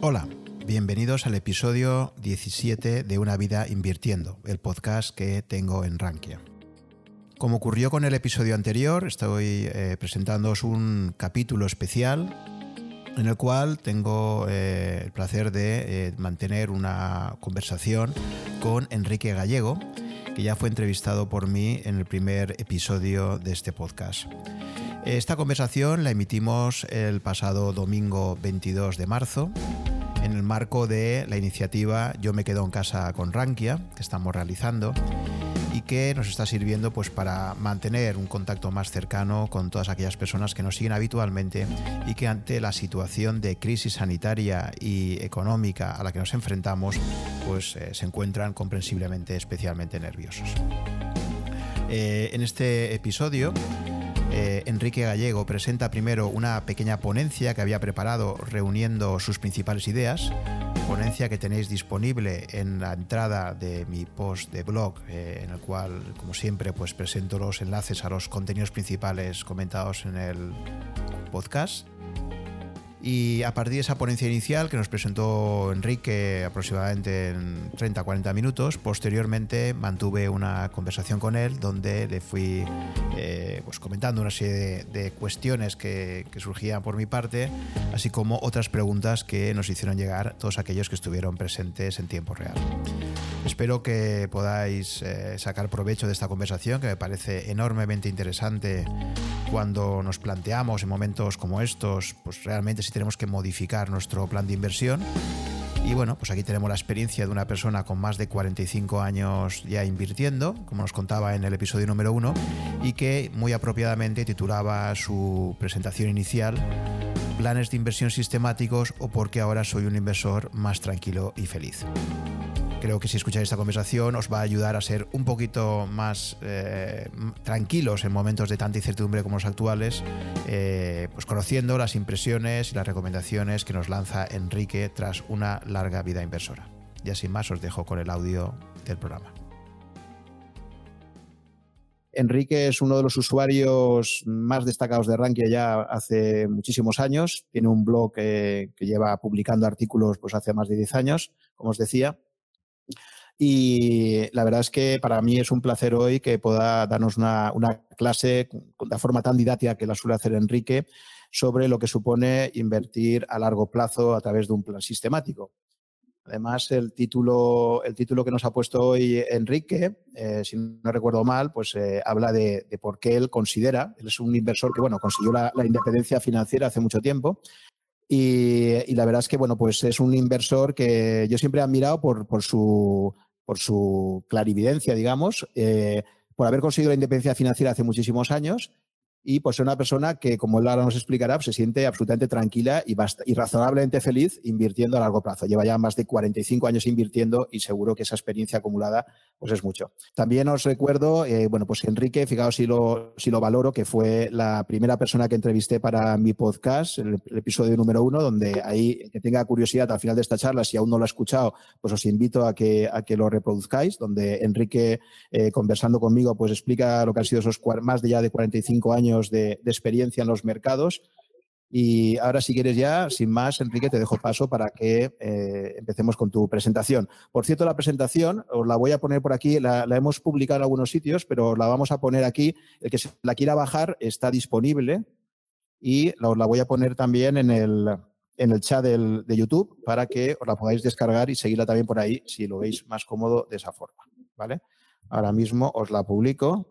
Hola, bienvenidos al episodio 17 de Una vida invirtiendo, el podcast que tengo en Rankia. Como ocurrió con el episodio anterior, estoy eh, presentándoos un capítulo especial en el cual tengo eh, el placer de eh, mantener una conversación con Enrique Gallego, que ya fue entrevistado por mí en el primer episodio de este podcast. Esta conversación la emitimos el pasado domingo 22 de marzo en el marco de la iniciativa Yo me quedo en casa con Rankia que estamos realizando y que nos está sirviendo pues para mantener un contacto más cercano con todas aquellas personas que nos siguen habitualmente y que ante la situación de crisis sanitaria y económica a la que nos enfrentamos pues eh, se encuentran comprensiblemente especialmente nerviosos. Eh, en este episodio eh, Enrique Gallego presenta primero una pequeña ponencia que había preparado reuniendo sus principales ideas, ponencia que tenéis disponible en la entrada de mi post de blog, eh, en el cual, como siempre, pues presento los enlaces a los contenidos principales comentados en el podcast. Y a partir de esa ponencia inicial que nos presentó Enrique aproximadamente en 30-40 minutos, posteriormente mantuve una conversación con él donde le fui eh, pues comentando una serie de, cuestiones que, surgían por mi parte, así como otras preguntas que nos hicieron llegar todos aquellos que estuvieron presentes en tiempo real. Espero que podáis eh, sacar provecho de esta conversación que me parece enormemente interesante cuando nos planteamos en momentos como estos, pues realmente si tenemos que modificar nuestro plan de inversión. Y bueno, pues aquí tenemos la experiencia de una persona con más de 45 años ya invirtiendo, como nos contaba en el episodio número uno, y que muy apropiadamente titulaba su presentación inicial Planes de inversión sistemáticos o porque ahora soy un inversor más tranquilo y feliz. Creo que si escucháis esta conversación os va a ayudar a ser un poquito más eh, tranquilos en momentos de tanta incertidumbre como los actuales, eh, pues conociendo las impresiones y las recomendaciones que nos lanza Enrique tras una larga vida inversora. Y así más os dejo con el audio del programa. Enrique es uno de los usuarios más destacados de Rankia ya hace muchísimos años. Tiene un blog que lleva publicando artículos pues, hace más de 10 años, como os decía. Y la verdad es que para mí es un placer hoy que pueda darnos una, clase de forma tan didáctica que la suele hacer Enrique sobre lo que supone invertir a largo plazo a través de un plan sistemático. Además, el título, el título que nos ha puesto hoy Enrique, eh, si no recuerdo mal, pues eh, habla de, por qué él considera, él es un inversor que, bueno, consiguió la, independencia financiera hace mucho tiempo y, la verdad es que, bueno, pues es un inversor que yo siempre he admirado por, por, su, por su clarividencia, digamos, eh, por haber conseguido la independencia financiera hace muchísimos años y pues es una persona que, como él ahora nos explicará, pues, se siente absolutamente tranquila y, y, razonablemente feliz invirtiendo a largo plazo. Lleva ya más de 45 años invirtiendo y seguro que esa experiencia acumulada pues es mucho. También os recuerdo, eh, bueno, pues Enrique, fijaos si lo, si lo valoro, que fue la primera persona que entrevisté para mi podcast, el, episodio número uno, donde ahí, que tenga curiosidad al final de esta charla, si aún no lo ha escuchado, pues os invito a que, a que lo reproduzcáis, donde Enrique, eh, conversando conmigo, pues explica lo que han sido esos más de ya de 45 años de, experiencia en los mercados. Y ahora, si quieres ya, sin más, Enrique, te dejo paso para que eh, empecemos con tu presentación. Por cierto, la presentación os la voy a poner por aquí, la, hemos publicado en algunos sitios, pero la vamos a poner aquí. El que la quiera bajar está disponible y la, os la voy a poner también en el, en el chat de YouTube para que os la podáis descargar y seguirla también por ahí si lo veis más cómodo de esa forma. ¿vale? Ahora mismo os la publico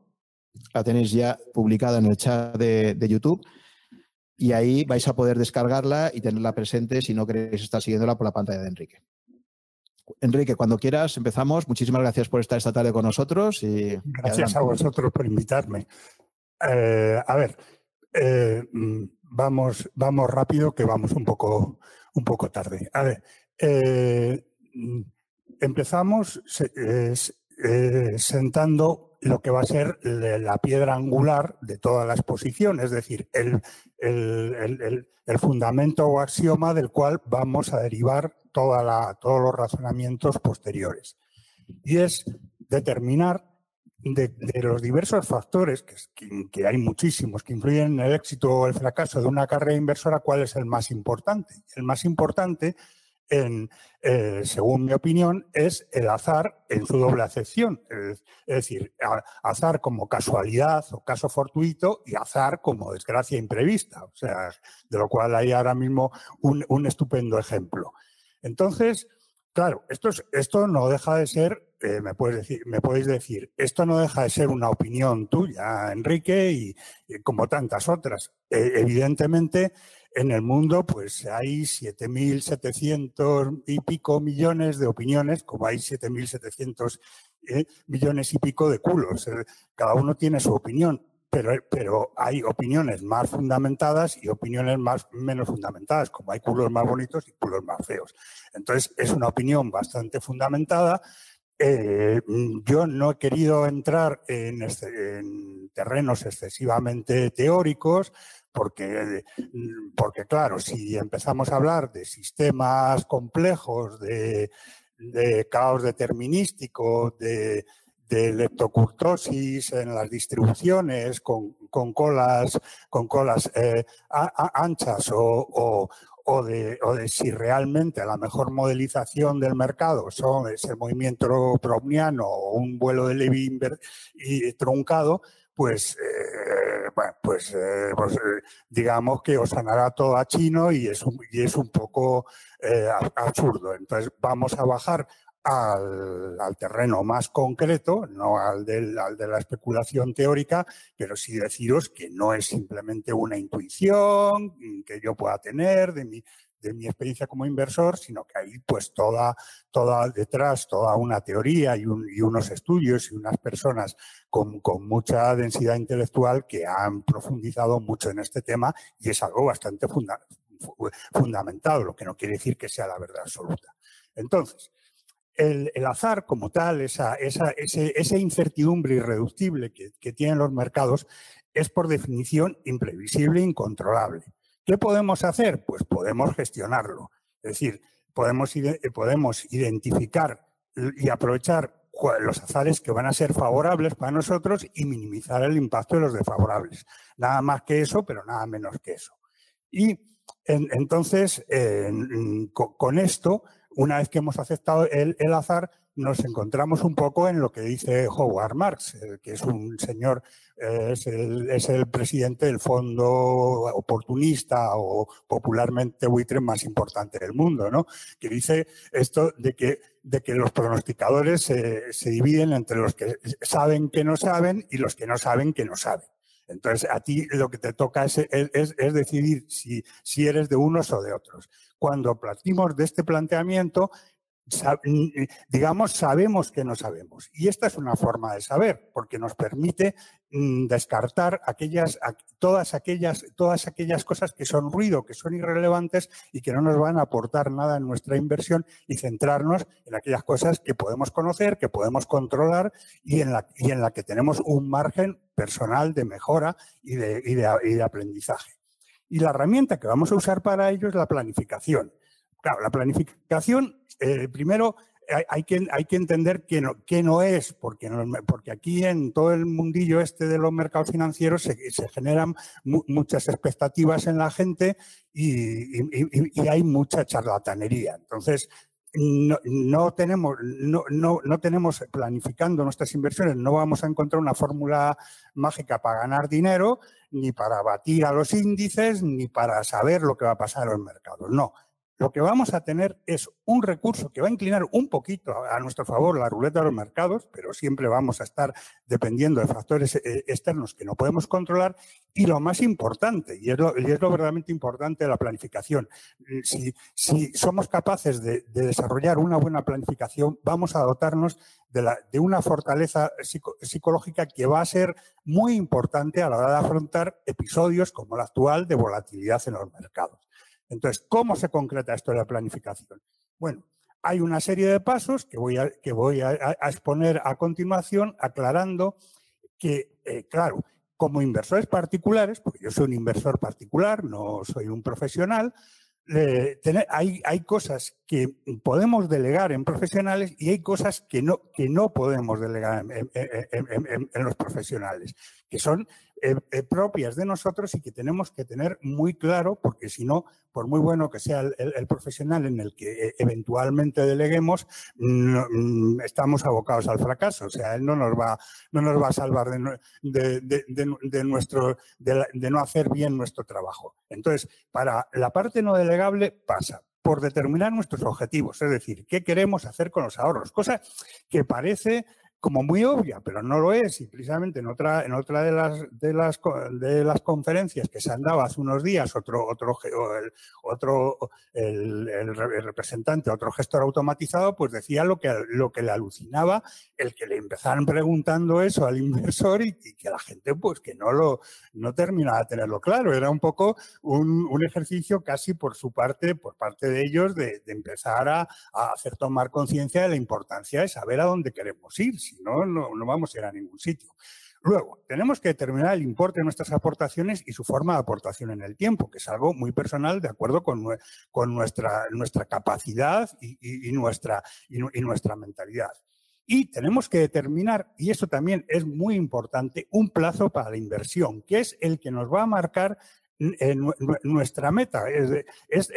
la tenéis ya publicada en el chat de, YouTube y ahí vais a poder descargarla y tenerla presente si no queréis estar siguiéndola por la pantalla de Enrique. Enrique, cuando quieras, empezamos. Muchísimas gracias por estar esta tarde con nosotros. Y, gracias a vosotros por invitarme. Eh, a ver, eh, vamos, vamos rápido, que vamos un poco, un poco tarde. A ver, eh, empezamos sentando lo que va a ser la piedra angular de toda la exposición, es decir, el, fundamento o axioma del cual vamos a derivar toda la, todos los razonamientos posteriores. Y es determinar de, los diversos factores, que, que, hay muchísimos, que influyen en el éxito o el fracaso de una carrera inversora, cuál es el más importante. El más importante en, eh, según mi opinión, es el azar en su doble acepción. Es, decir, azar como casualidad o caso fortuito y azar como desgracia imprevista. O sea, de lo cual hay ahora mismo un, estupendo ejemplo. Entonces, claro, esto, esto no deja de ser, eh, me, puedes decir, me podéis decir, esto no deja de ser una opinión tuya, Enrique, y, como tantas otras. Eh, evidentemente, en el mundo pues hay 7.700 y pico millones de opiniones, como hay 7.700 eh, millones y pico de culos. Eh, cada uno tiene su opinión, pero, pero hay opiniones más fundamentadas y opiniones más, menos fundamentadas, como hay culos más bonitos y culos más feos. Entonces, es una opinión bastante fundamentada. Eh, yo no he querido entrar en, en terrenos excesivamente teóricos, porque, porque claro, si empezamos a hablar de sistemas complejos, de, caos determinístico, de, leptocurtosis en las distribuciones con, colas, con colas eh, anchas o, de, de, si realmente la mejor modelización del mercado son, es el movimiento browniano o un vuelo de Levy y truncado, pues, eh, bueno, pues, eh, pues eh, digamos que os sanará todo a chino y es un, y es un poco absurdo. Entonces vamos a bajar al, terreno más concreto, no al, del, al de la especulación teórica, pero sí deciros que no es simplemente una intuición que yo pueda tener de mi, mi experiencia como inversor, sino que hay pues toda, toda detrás, toda una teoría y, unos estudios y unas personas con, mucha densidad intelectual que han profundizado mucho en este tema y es algo bastante fundamental, lo que no quiere decir que sea la verdad absoluta. Entonces, el, azar como tal, esa, esa, incertidumbre irreductible que, que tienen los mercados, es por definición imprevisible e incontrolable. ¿Qué podemos hacer? Pues podemos gestionarlo. Es decir, podemos, podemos identificar y aprovechar los azares que van a ser favorables para nosotros y minimizar el impacto de los desfavorables. Nada más que eso, pero nada menos que eso. Y entonces, con, esto, una vez que hemos aceptado el azar, nos encontramos un poco en lo que dice Howard Marks, eh, que es un señor, eh, es, el, presidente del fondo oportunista o popularmente buitre más importante del mundo, ¿no? Que dice esto de que, de que los pronosticadores se dividen entre los que saben que no saben y los que no saben que no saben. Entonces, a ti lo que te toca es, es, decidir si, si, eres de unos o de otros. Cuando partimos de este planteamiento, digamos, sabemos que no sabemos. Y esta es una forma de saber, porque nos permite mm, descartar aquellas, todas, aquellas, todas aquellas cosas que son ruido, que son irrelevantes y que no nos van a aportar nada en nuestra inversión y centrarnos en aquellas cosas que podemos conocer, que podemos controlar y en la, y en la que tenemos un margen personal de mejora y de, y de aprendizaje. Y la herramienta que vamos a usar para ello es la planificación. Claro, la planificación, eh, primero hay, que, hay que entender qué no, no es, porque, porque aquí en todo el mundillo este de los mercados financieros se, generan muchas expectativas en la gente y, hay mucha charlatanería. Entonces, no, tenemos, no, no, tenemos planificando nuestras inversiones, no vamos a encontrar una fórmula mágica para ganar dinero, ni para batir a los índices, ni para saber lo que va a pasar en los mercados. No, lo que vamos a tener es un recurso que va a inclinar un poquito a, nuestro favor la ruleta de los mercados, pero siempre vamos a estar dependiendo de factores eh, externos que no podemos controlar. Y lo más importante, y es lo, verdaderamente importante de la planificación, si, somos capaces de, desarrollar una buena planificación, vamos a dotarnos de, una fortaleza psicológica que va a ser muy importante a la hora de afrontar episodios como el actual de volatilidad en los mercados. Entonces, ¿cómo se concreta esto de la planificación? Bueno, hay una serie de pasos que voy a, exponer a continuación, aclarando que, eh, claro, como inversores particulares, porque yo soy un inversor particular, no soy un profesional, hay, hay, cosas que podemos delegar en profesionales y hay cosas que no, que no podemos delegar en los profesionales, que son eh, eh, propias de nosotros y que tenemos que tener muy claro, porque si no, por muy bueno que sea el, profesional en el que eh, eventualmente deleguemos, mm, estamos abocados al fracaso. O sea, él no nos va, no nos va a salvar de, nuestro, de no hacer bien nuestro trabajo. Entonces, para la parte no delegable pasa por determinar nuestros objetivos, es decir, qué queremos hacer con los ahorros, cosa que parece como muy obvia, pero no lo es. Y precisamente en otra, en otra de, las, de, las, de las conferencias que se han dado hace unos días, otro, otro, el, otro el, representante, otro gestor automatizado, pues decía lo que, lo que le alucinaba, el que le empezaron preguntando eso al inversor y, que la gente, pues que no lo no terminaba de tenerlo claro. Era un poco un, un ejercicio casi por su parte, por parte de ellos, de, de empezar a, a hacer tomar conciencia de la importancia de saber a dónde queremos ir si no, no, vamos a ir a ningún sitio. Luego, tenemos que determinar el importe de nuestras aportaciones y su forma de aportación en el tiempo, que es algo muy personal de acuerdo con, con nuestra, nuestra capacidad y, nuestra, y, nuestra mentalidad. Y tenemos que determinar, y eso también es muy importante, un plazo para la inversión, que es el que nos va a marcar nuestra meta. Es,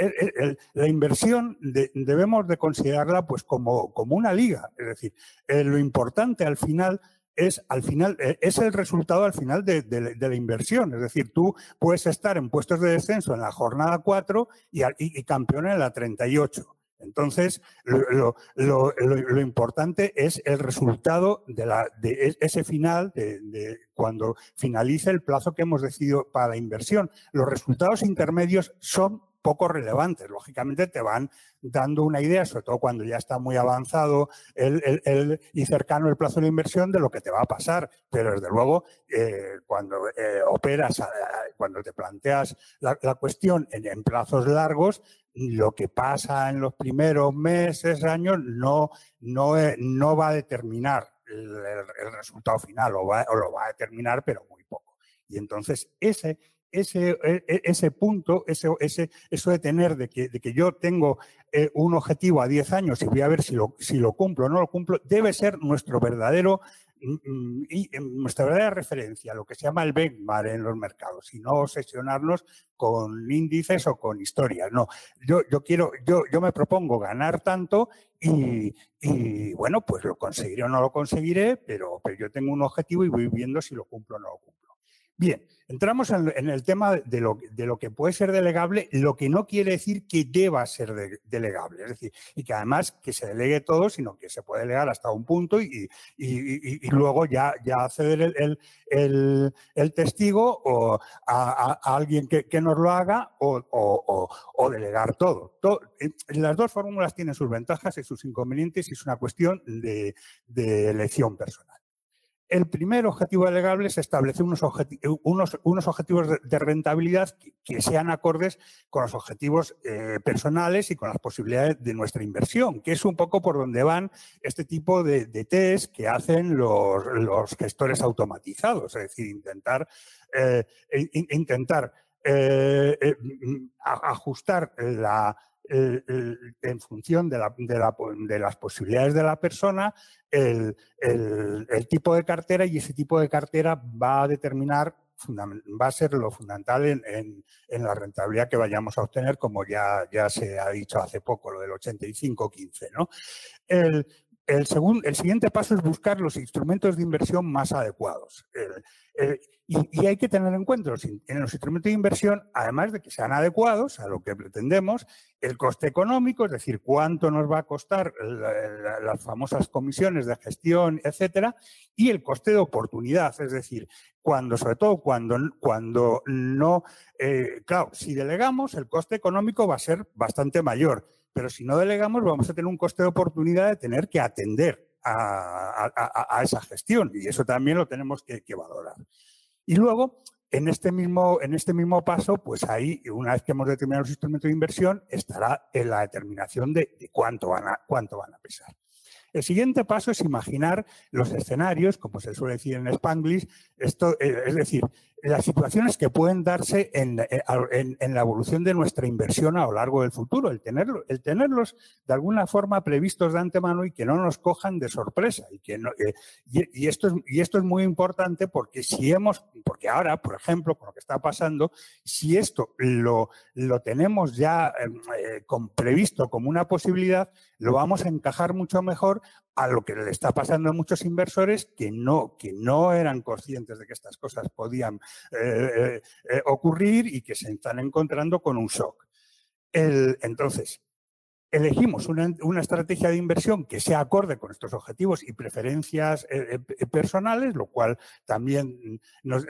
la inversión debemos de considerarla pues como, como una liga. Es decir, eh, lo importante al final es al final eh, es el resultado al final de, la inversión. Es decir, tú puedes estar en puestos de descenso en la jornada 4 y, y, y campeón en la 38. Entonces, lo, importante es el resultado de, la, de ese final, de, cuando finalice el plazo que hemos decidido para la inversión. Los resultados intermedios son poco relevantes. Lógicamente te van dando una idea, sobre todo cuando ya está muy avanzado el, y cercano el plazo de inversión, de lo que te va a pasar. Pero desde luego, eh, cuando eh, operas, cuando te planteas la, cuestión en, plazos largos, lo que pasa en los primeros meses, años, no, no, eh, no va a determinar el, resultado final, o, o lo va a determinar, pero muy poco. Y entonces ese ese, e, e, ese punto, ese, ese, eso de tener, de que, de que yo tengo eh, un objetivo a 10 años y voy a ver si lo, si lo cumplo o no lo cumplo, debe ser nuestro verdadero mm, mm, y nuestra verdadera referencia, lo que se llama el benchmark en los mercados, y no obsesionarnos con índices o con historias. No, yo, yo quiero, yo, yo me propongo ganar tanto y, y, bueno, pues lo conseguiré o no lo conseguiré, pero, pero yo tengo un objetivo y voy viendo si lo cumplo o no lo cumplo. Bien, entramos en, el tema de lo, que puede ser delegable, lo que no quiere decir que deba ser delegable, es decir, y que además que se delegue todo, sino que se puede delegar hasta un punto y, luego ya, ya ceder el, testigo o a, alguien que, nos lo haga o, delegar todo. Las dos fórmulas tienen sus ventajas y sus inconvenientes y es una cuestión de elección personal. El primer objetivo delegable es establecer unos, unos, objetivos de, rentabilidad que, sean acordes con los objetivos eh, personales y con las posibilidades de nuestra inversión, que es un poco por donde van este tipo de, test que hacen los, gestores automatizados, es decir, intentar, eh, intentar eh, ajustar la, en función de, las posibilidades de la persona, el, tipo de cartera y ese tipo de cartera va a determinar, va a ser lo fundamental en, la rentabilidad que vayamos a obtener, como ya, ya se ha dicho hace poco, lo del 85-15. ¿no? El, el, el siguiente paso es buscar los instrumentos de inversión más adecuados. y, hay que tener en cuenta en los instrumentos de inversión, además de que sean adecuados a lo que pretendemos, el coste económico, es decir, cuánto nos va a costar las famosas comisiones de gestión, etcétera, y el coste de oportunidad, es decir, cuando, sobre todo cuando, cuando no, eh, claro, si delegamos, el coste económico va a ser bastante mayor pero si no delegamos vamos a tener un coste de oportunidad de tener que atender a, esa gestión y eso también lo tenemos que, valorar. Y luego, en este, mismo, en este mismo paso, pues ahí, una vez que hemos determinado los instrumentos de inversión, estará en la determinación de, cuánto, van a, cuánto van a pesar. El siguiente paso es imaginar los escenarios, como se suele decir en Spanglish, esto, eh, es decir, las situaciones que pueden darse eh, en, la evolución de nuestra inversión a lo largo del futuro, el, tenerlo, el tenerlos de alguna forma previstos de antemano y que no nos cojan de sorpresa. Y, que eh, esto es, muy importante porque si hemos, porque ahora, por ejemplo, con lo que está pasando, si esto lo, tenemos ya eh, previsto como una posibilidad, lo vamos a encajar mucho mejor a lo que le está pasando a muchos inversores que no, que no eran conscientes de que estas cosas podían eh, eh, eh, ocurrir y que se están encontrando con un shock. entonces, elegimos una, estrategia de inversión que sea acorde con estos objetivos y preferencias personales, lo cual también nos,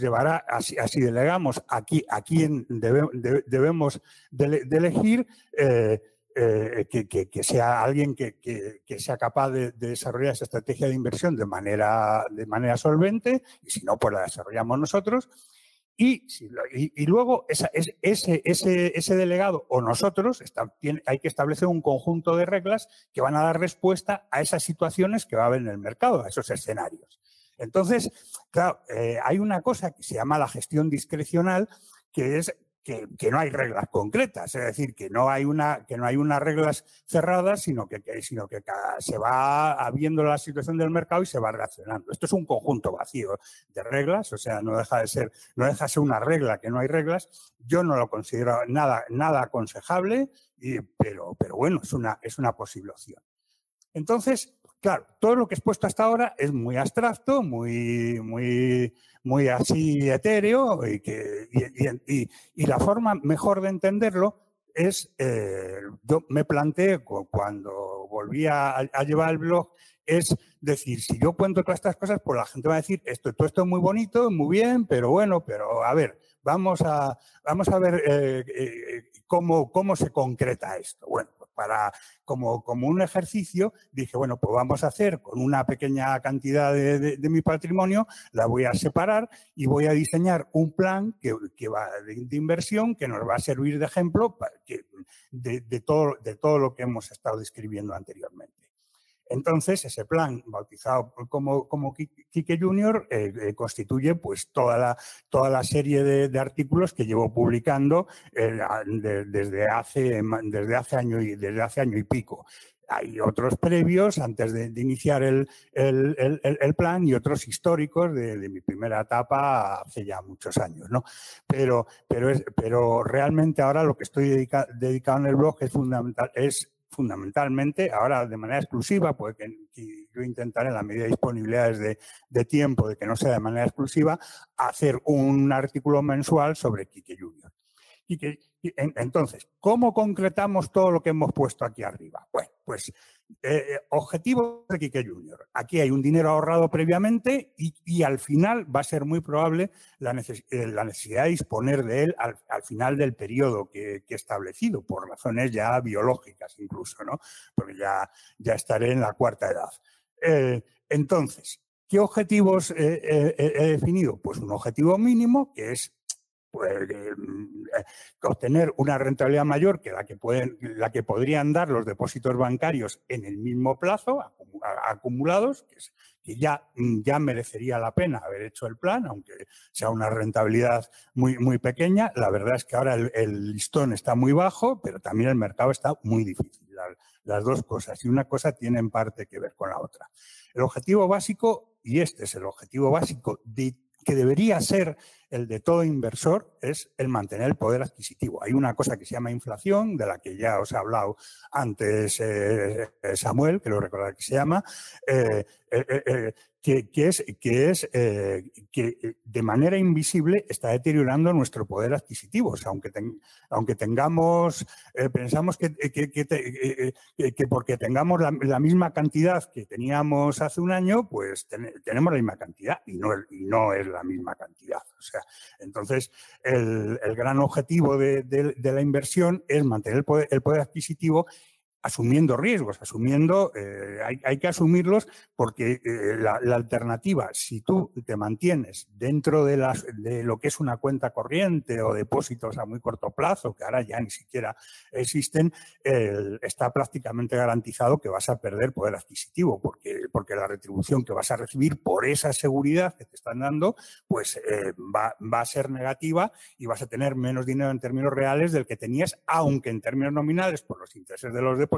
llevará, así, así, delegamos aquí a quién debemos de, elegir. Que, sea alguien que, sea capaz de, desarrollar esa estrategia de inversión de manera, de manera solvente, y si no, pues la desarrollamos nosotros. Y, y, luego ese, ese, ese, delegado o nosotros hay que establecer un conjunto de reglas que van a dar respuesta a esas situaciones que va a haber en el mercado, a esos escenarios. Entonces, claro, eh, hay una cosa que se llama la gestión discrecional, que es que, no hay reglas concretas, es decir, que no hay una, que no hay unas reglas cerradas, sino que, sino que se va habiendo la situación del mercado y se va reaccionando. Esto es un conjunto vacío de reglas, o sea, no deja de ser, no deja de ser una regla que no hay reglas. Yo no lo considero nada, nada aconsejable, pero, pero bueno, es una, es una posible opción. Entonces, Claro, todo lo que he expuesto hasta ahora es muy abstracto, muy, muy, muy así etéreo y, que, y, la forma mejor de entenderlo es, eh, yo me planteé cuando volví a, llevar el blog, es decir, si yo cuento todas estas cosas, pues la gente va a decir, esto, todo esto es muy bonito, muy bien, pero bueno, pero a ver, vamos a, vamos a ver eh, eh, cómo, cómo se concreta esto. Bueno, para, como, como un ejercicio, dije, bueno, pues vamos a hacer con una pequeña cantidad de, mi patrimonio, la voy a separar y voy a diseñar un plan que, va de, inversión que nos va a servir de ejemplo de, todo, de todo lo que hemos estado describiendo anteriormente. Entonces, ese plan, bautizado como, como Quique Junior, eh, eh, constituye pues, toda, la, toda la serie de, artículos que llevo publicando eh, desde, hace, desde, hace año y, desde hace año y pico. Hay otros previos antes de, iniciar el, plan y otros históricos de, mi primera etapa hace ya muchos años. ¿no? Pero, pero, es, pero realmente ahora lo que estoy dedicado en el blog es fundamental, es fundamentalmente, ahora de manera exclusiva, pues yo intentaré en la medida de disponibilidades de, de, tiempo, de que no sea de manera exclusiva, hacer un artículo mensual sobre Quique Junior. Entonces, ¿cómo concretamos todo lo que hemos puesto aquí arriba? Bueno, pues eh, eh, objetivo de Quique Junior. Aquí hay un dinero ahorrado previamente y, al final va a ser muy probable la, eh, necesidad de disponer de él al, final del periodo que, he establecido, por razones ya biológicas incluso, ¿no? Porque ya, ya estaré en la cuarta edad. entonces, ¿qué objetivos he definido? Pues un objetivo mínimo que es pues, mm, eh, obtener una rentabilidad mayor que la que, pueden, la que podrían dar los depósitos bancarios en el mismo plazo, acumulados, que, ya, mm, ya merecería la pena haber hecho el plan, aunque sea una rentabilidad muy, muy pequeña. La verdad es que ahora el, listón está muy bajo, pero también el mercado está muy difícil. las dos cosas, y una cosa tiene en parte que ver con la otra. El objetivo básico, y este es el objetivo básico de que debería ser el de todo inversor es el mantener el poder adquisitivo. Hay una cosa que se llama inflación, de la que ya os he hablado antes eh, Samuel, que lo recordar que se llama, eh, eh, que, es, que, es que de manera invisible está deteriorando nuestro poder adquisitivo. aunque, aunque tengamos, pensamos que, que, porque tengamos la, misma cantidad que teníamos hace un año, pues tenemos la misma cantidad y no, y no es la misma cantidad. O sea, entonces, el, gran objetivo de, la inversión es mantener el poder, adquisitivo asumiendo riesgos, asumiendo, eh, hay, que asumirlos porque eh, la, alternativa, si tú te mantienes dentro de, las, de lo que es una cuenta corriente o depósitos a muy corto plazo, que ahora ya ni siquiera existen, está prácticamente garantizado que vas a perder poder adquisitivo, porque, porque la retribución que vas a recibir por esa seguridad que te están dando, pues eh, va, va a ser negativa y vas a tener menos dinero en términos reales del que tenías, aunque en términos nominales, por los intereses de los depósitos,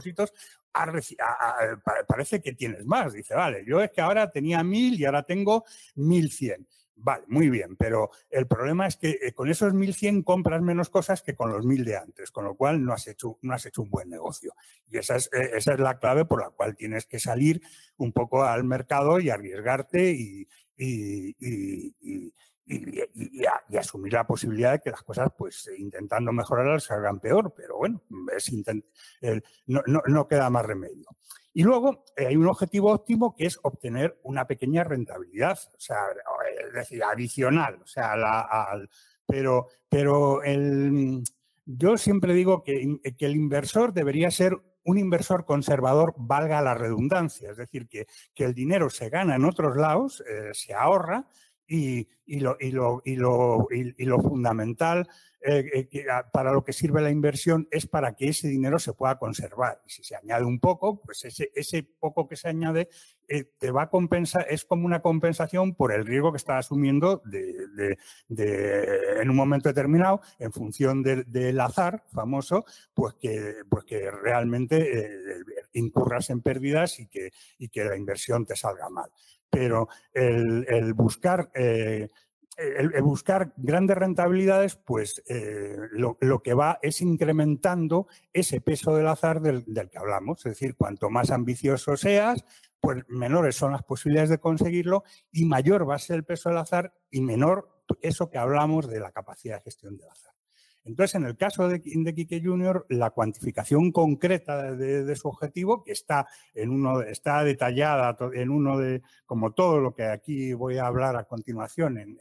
parece que tienes más. Dice, vale, yo es que ahora tenía mil y ahora tengo mil cien. Vale, muy bien, pero el problema es que eh, con esos 1.100 compras menos cosas que con los 1.000 de antes, con lo cual no has hecho, no has hecho un buen negocio. Y esa es, eh, esa es la clave por la cual tienes que salir un poco al mercado y arriesgarte y, asumir la posibilidad de que las cosas, pues intentando mejorarlas, salgan peor, pero bueno, es no, no, queda más remedio. Y luego eh, hay un objetivo óptimo que es obtener una pequeña rentabilidad, o sea, es decir, adicional, o sea, al, pero, pero el, yo siempre digo que, que el inversor debería ser un inversor conservador valga la redundancia, es decir, que, que el dinero se gana en otros lados, eh, se ahorra, y, lo, y, lo, y, lo, y, lo, fundamental eh, eh, ah, para lo que sirve la inversión es para que ese dinero se pueda conservar. Y si se añade un poco, pues ese, poco que se añade eh, te va a compensar, es como una compensación por el riesgo que estás asumiendo de, de, en un momento determinado, en función del azar famoso, pues que, pues que realmente incurras en pérdidas y que, y que la inversión te salga mal pero el, buscar... Eh, el, buscar grandes rentabilidades, pues eh, lo, que va es incrementando ese peso del azar del, que hablamos. Es decir, cuanto más ambicioso seas, pues menores son las posibilidades de conseguirlo y mayor va a ser el peso del azar y menor eso que hablamos de la capacidad de gestión del azar. Entonces, en el caso de, de Quique Junior, la cuantificación concreta de, su objetivo, que está, en uno, está detallada en uno de, como todo lo que aquí voy a hablar a continuación en,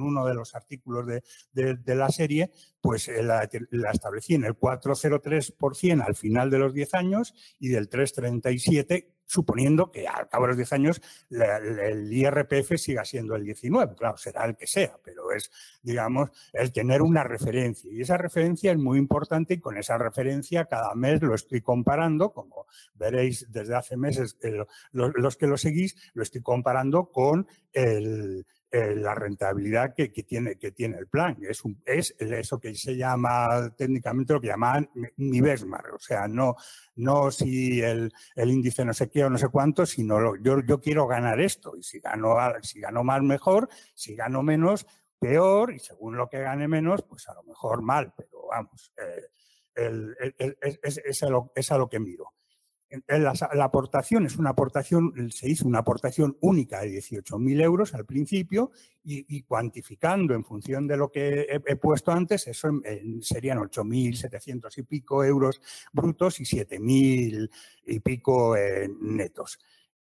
uno de los artículos de, la serie, pues eh, la, la, establecí en el 403% al final de los 10 años y del 337% suponiendo que al cabo de los 10 años el IRPF siga siendo el 19. Claro, será el que sea, pero es, digamos, el tener una referencia. Y esa referencia es muy importante y con esa referencia cada mes lo estoy comparando, como veréis desde hace meses los que lo seguís, lo estoy comparando con el, eh, la rentabilidad que, tiene, que tiene el plan. Es, es eso que se llama técnicamente lo que llaman mi. O sea, no, no si el, índice no sé qué o no sé cuánto, sino yo, yo quiero ganar esto. Y si gano, si gano más, mejor. Si gano menos, peor. Y según lo que gane menos, pues a lo mejor mal. Pero vamos, eh, es, es a lo que miro. La, aportación es una aportación, se hizo una aportación única de 18.000 euros al principio y, cuantificando en función de lo que he, puesto antes, eso serían 8.700 y pico euros brutos y 7.000 y pico eh, netos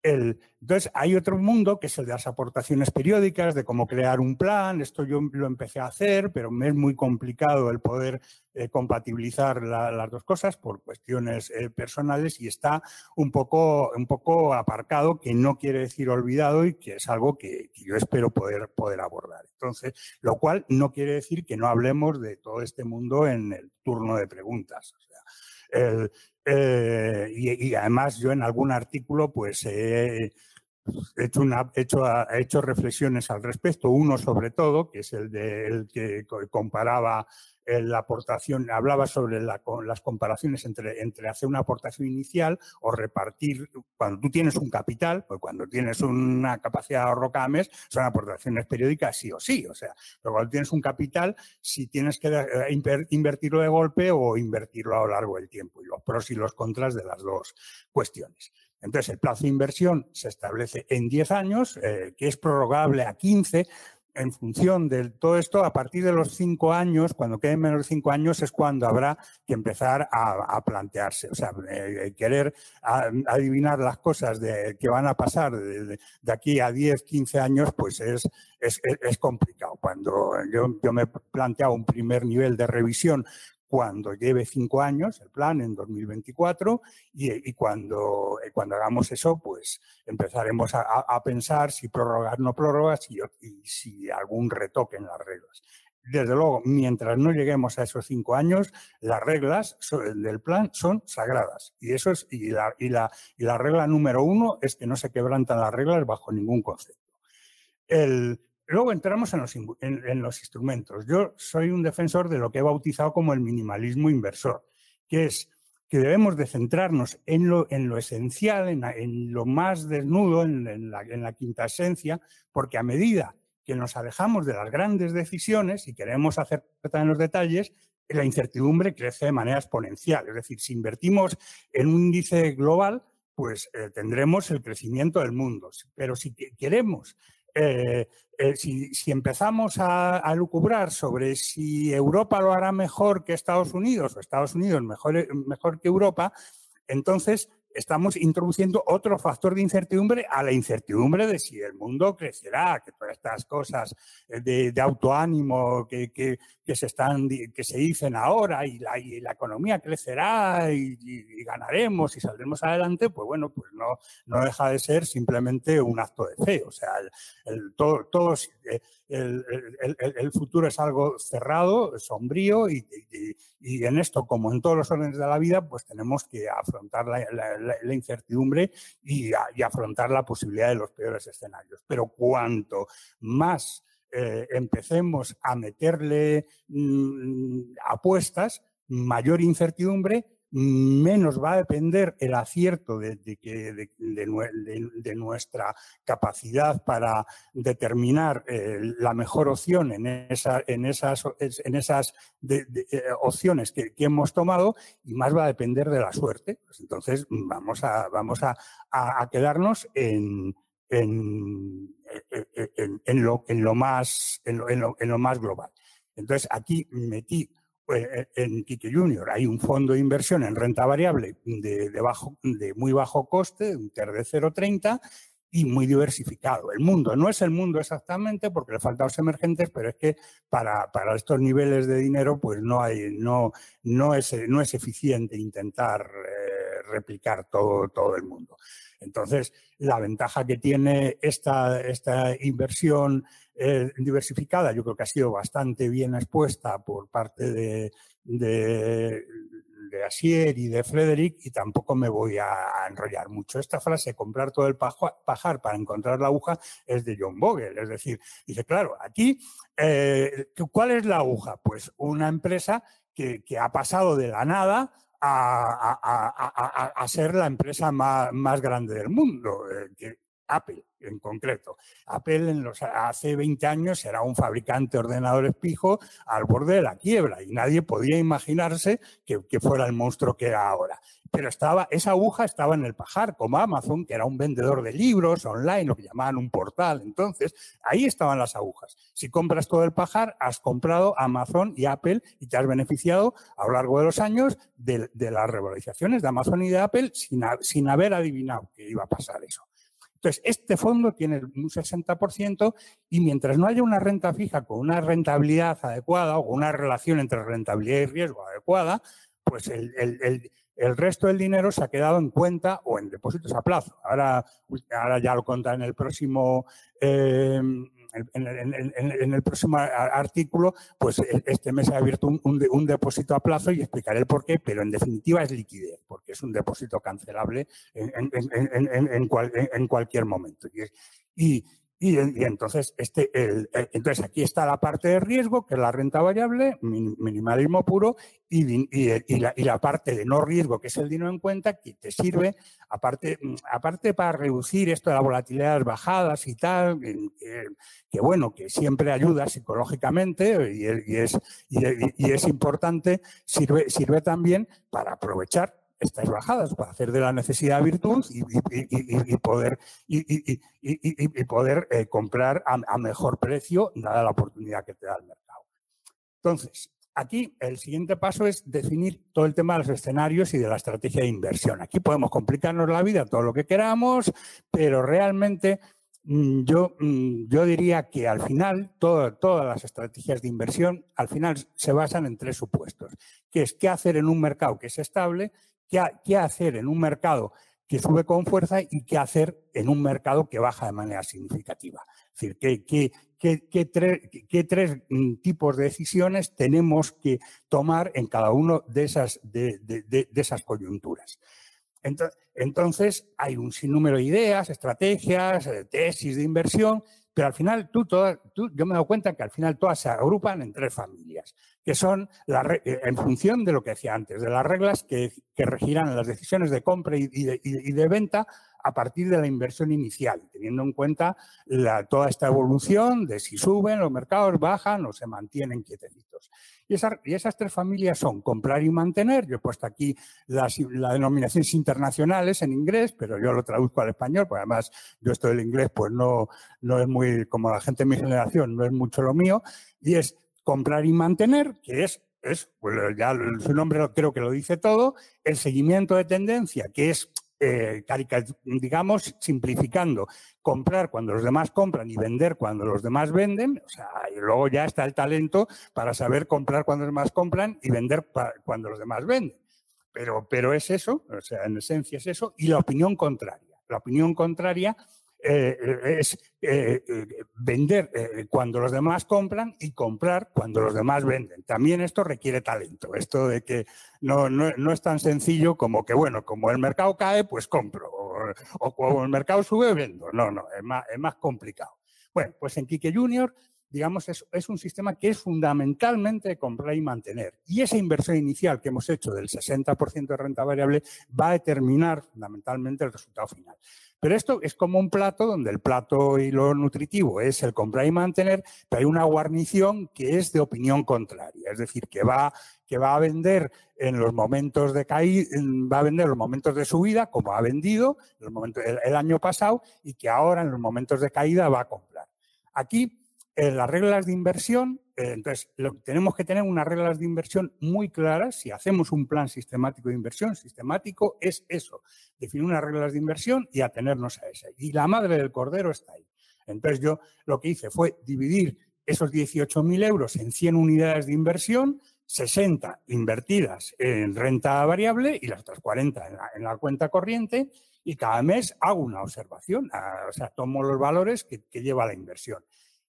entonces, hay otro mundo que es el de las aportaciones periódicas, de cómo crear un plan. Esto yo lo empecé a hacer, pero me es muy complicado el poder eh, compatibilizar las dos cosas por cuestiones eh, personales y está un poco, un poco aparcado, que no quiere decir olvidado y que es algo que, yo espero poder, poder abordar. Entonces, lo cual no quiere decir que no hablemos de todo este mundo en el turno de preguntas. Eh, y, además yo en algún artículo pues he hecho, una, hecho, hecho reflexiones al respecto, uno sobre todo, que es el, de, el que comparaba la aportación, hablaba sobre las comparaciones entre, entre hacer una aportación inicial o repartir, cuando tú tienes un capital, pues cuando tienes una capacidad de ahorro cada mes, son aportaciones periódicas sí o sí, o sea, pero cuando tienes un capital, si tienes que eh, invertirlo de golpe o invertirlo a lo largo del tiempo, y los pros y los contras de las dos cuestiones. Entonces, el plazo de inversión se establece en 10 años, eh, que es prorrogable a 15, en función de todo esto, a partir de los cinco años, cuando queden menos de cinco años, es cuando habrá que empezar a, plantearse. O sea, eh, querer adivinar las cosas de, que van a pasar de, aquí a 10, 15 años, pues es, es, complicado. Cuando yo, yo me he planteado un primer nivel de revisión cuando lleve cinco años el plan en 2024 y, cuando, eh, cuando hagamos eso, pues empezaremos a, pensar si prorrogar no prórrogas y, y si algún retoque en las reglas desde luego, mientras no lleguemos a esos cinco años, las reglas del plan son sagradas. Y eso es, y la, y la, y la regla número uno es que no se quebrantan las reglas bajo ningún concepto. El, luego entramos en los, en, los instrumentos. Yo soy un defensor de lo que he bautizado como el minimalismo inversor, que es que debemos de centrarnos en lo, en lo esencial, en, lo más desnudo, en, en, la, en la quinta esencia, porque a medida que nos alejamos de las grandes decisiones y queremos hacer en los detalles, la incertidumbre crece de manera exponencial. Es decir, si invertimos en un índice global, pues eh, tendremos el crecimiento del mundo. Pero si queremos, eh, eh, si, empezamos a, lucubrar sobre si Europa lo hará mejor que Estados Unidos o Estados Unidos mejor que Europa, entonces estamos introduciendo otro factor de incertidumbre a la incertidumbre de si el mundo crecerá, que todas estas cosas eh, de, autoánimo que, que, se están, que se dicen ahora y la, la economía crecerá y, ganaremos y saldremos adelante, pues bueno, pues no, no deja de ser simplemente un acto de fe. O sea, el, todo, todos, eh, el, futuro es algo cerrado, sombrío y, en esto, como en todos los órdenes de la vida, pues tenemos que afrontar la, incertidumbre y, afrontar la posibilidad de los peores escenarios. Pero cuanto más eh, empecemos a meterle mm, apuestas, mayor incertidumbre, menos va a depender el acierto de, nuestra capacidad para determinar eh, la mejor opción en, esa, en esas, eh, opciones que, hemos tomado y más va a depender de la suerte. Pues entonces vamos a, quedarnos en, lo, en, lo más, global. Entonces aquí metí en Quique Junior hay un fondo de inversión en renta variable de, muy bajo coste, un TER de 0,30 y muy diversificado. El mundo no es el mundo exactamente porque le faltan los emergentes, pero es que para, estos niveles de dinero pues no, hay, no, no, es, no es eficiente intentar eh, replicar todo, todo el mundo. Entonces, la ventaja que tiene esta, esta inversión eh, diversificada, yo creo que ha sido bastante bien expuesta por parte de, de, Asier y de Frederick y tampoco me voy a enrollar mucho. Esta frase, comprar todo el pajar para encontrar la aguja, es de John Bogle. Es decir, dice, claro, aquí, eh, ¿cuál es la aguja? Pues una empresa que, que ha pasado de la nada a, ser la empresa más, grande del mundo, eh, Apple en concreto. Apple en los, hace 20 años era un fabricante de ordenadores pijo al borde de la quiebra y nadie podía imaginarse que, fuera el monstruo que era ahora. Pero estaba, esa aguja estaba en el pajar, como Amazon, que era un vendedor de libros online, lo que llamaban un portal. Entonces, ahí estaban las agujas. Si compras todo el pajar, has comprado Amazon y Apple y te has beneficiado a lo largo de los años de, las revalorizaciones de Amazon y de Apple sin, sin haber adivinado que iba a pasar eso. Entonces, este fondo tiene un 60% y mientras no haya una renta fija con una rentabilidad adecuada o una relación entre rentabilidad y riesgo adecuada, pues el, resto del dinero se ha quedado en cuenta o en depósitos a plazo. Ahora, ahora ya lo contaré en el próximo eh, en, el próximo artículo, pues e, este mes ha abierto un, depósito a plazo y explicaré el por qué, pero en definitiva es liquidez, porque es un depósito cancelable en, cualquier momento. y, y, entonces, este, el, entonces aquí está la parte de riesgo, que es la renta variable, minimalismo puro, y, y, la, y, la, parte de no riesgo, que es el dinero en cuenta, que te sirve, aparte, aparte para reducir esto de la volatilidad las bajadas y tal, que, bueno, que siempre ayuda psicológicamente y, es, y, es importante, sirve, sirve también para aprovechar estas bajadas para hacer de la necesidad virtud y, poder, y, poder eh, comprar a, mejor precio dada la oportunidad que te da el mercado. Entonces, aquí el siguiente paso es definir todo el tema de los escenarios y de la estrategia de inversión. Aquí podemos complicarnos la vida todo lo que queramos, pero realmente mm, yo, mm, yo diría que al final todas las estrategias de inversión al final se basan en tres supuestos, que es qué hacer en un mercado que es estable, qué, hacer en un mercado que sube con fuerza y qué hacer en un mercado que baja de manera significativa. Es decir, qué, tres mm, tipos de decisiones tenemos que tomar en cada uno de esas, de, esas coyunturas. Entonces, hay un sinnúmero de ideas, estrategias, eh, tesis de inversión, pero al final, tú, yo me dado cuenta que al final todas se agrupan en tres familias, que son, eh, en función de lo que decía antes, de las reglas que, regirán las decisiones de compra y de venta a partir de la inversión inicial, teniendo en cuenta toda esta evolución de si suben los mercados, bajan o se mantienen quietecitos. Y, esas tres familias son comprar y mantener. Yo he puesto aquí las denominaciones internacionales en inglés, pero yo lo traduzco al español, porque además yo esto del inglés pues no, no es muy, como la gente de mi generación, no es mucho lo mío. Y es comprar y mantener, que es es, pues ya su nombre creo que lo dice todo, el seguimiento de tendencia, que es eh, digamos, simplificando, comprar cuando los demás compran y vender cuando los demás venden, o sea, y luego ya está el talento para saber comprar cuando los demás compran y vender cuando los demás venden. Pero, pero es eso, o sea, en esencia es eso, y la opinión contraria. La opinión contraria eh, es eh, eh, vender cuando los demás compran y comprar cuando los demás venden. También esto requiere talento. Esto de que no, no, es tan sencillo como que, bueno, como el mercado cae, pues compro. O, como el mercado sube, vendo. No, no, es más, es más complicado. Bueno, pues en Kike Junior digamos, es, es, un sistema que es fundamentalmente comprar y mantener. Y esa inversión inicial que hemos hecho del 60% de renta variable va a determinar fundamentalmente el resultado final. Pero esto es como un plato donde el plato y lo nutritivo es el comprar y mantener, pero hay una guarnición que es de opinión contraria, es decir, que va, que va a vender en los momentos de caída, va a vender en los momentos de subida, como ha vendido el, año pasado, y que ahora en los momentos de caída va a comprar. Aquí, en las reglas de inversión, eh, entonces, tenemos que tener unas reglas de inversión muy claras. Si hacemos un plan sistemático de inversión, sistemático es eso, definir unas reglas de inversión y atenernos a esa. Y la madre del cordero está ahí. Entonces, yo lo que hice fue dividir esos 18.000 euros en 100 unidades de inversión, 60 invertidas en renta variable y las otras 40 en la, cuenta corriente, y cada mes hago una observación, o sea, tomo los valores que lleva la inversión.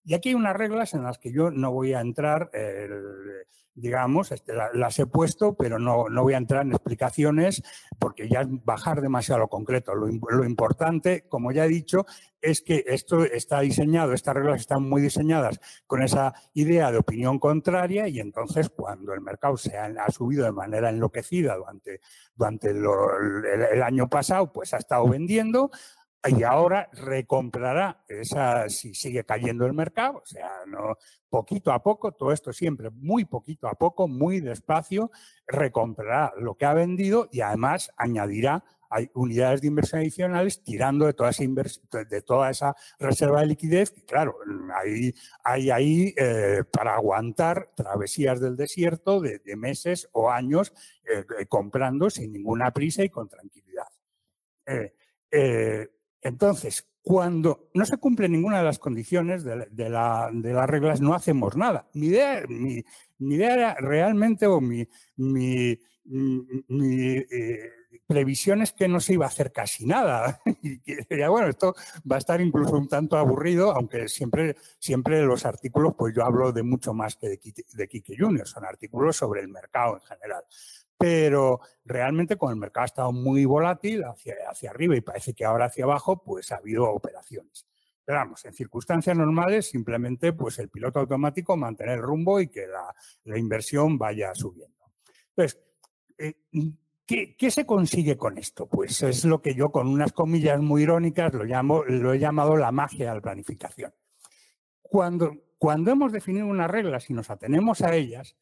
Y aquí hay unas reglas en las que yo no voy a entrar, digamos, este, las he puesto, pero no, no, voy a entrar en explicaciones porque ya es bajar demasiado lo concreto. Lo, importante, como ya he dicho, es que esto está diseñado, estas reglas están muy diseñadas con esa idea de opinión contraria y entonces cuando el mercado se ha, subido de manera enloquecida durante, durante el año pasado, pues ha estado vendiendo y ahora recomprará esa si sigue cayendo el mercado, o sea, no poquito a poco, todo esto siempre muy poquito a poco, muy despacio, recomprará lo que ha vendido y además añadirá unidades de inversión adicionales tirando de toda esa, de toda esa reserva de liquidez, que claro, hay, hay ahí eh, para aguantar travesías del desierto de, meses o años eh, eh, comprando sin ninguna prisa y con tranquilidad. Entonces, cuando no se cumple ninguna de las condiciones de, las reglas, no hacemos nada. Mi idea, mi, idea era realmente, o mi, eh, previsión es que no se iba a hacer casi nada. y que, bueno, esto va a estar incluso un tanto aburrido, aunque siempre, siempre los artículos, pues yo hablo de mucho más que de, de Kike Junior, son artículos sobre el mercado en general pero realmente con el mercado ha estado muy volátil hacia, hacia arriba y parece que ahora hacia abajo, pues ha habido operaciones. Pero vamos, en circunstancias normales, simplemente pues el piloto automático mantener el rumbo y que la, inversión vaya subiendo. Entonces, eh, ¿qué, se consigue con esto? Pues es lo que yo con unas comillas muy irónicas lo, llamo, lo he llamado la magia de la planificación. Cuando, cuando hemos definido unas reglas y nos atenemos a ellas,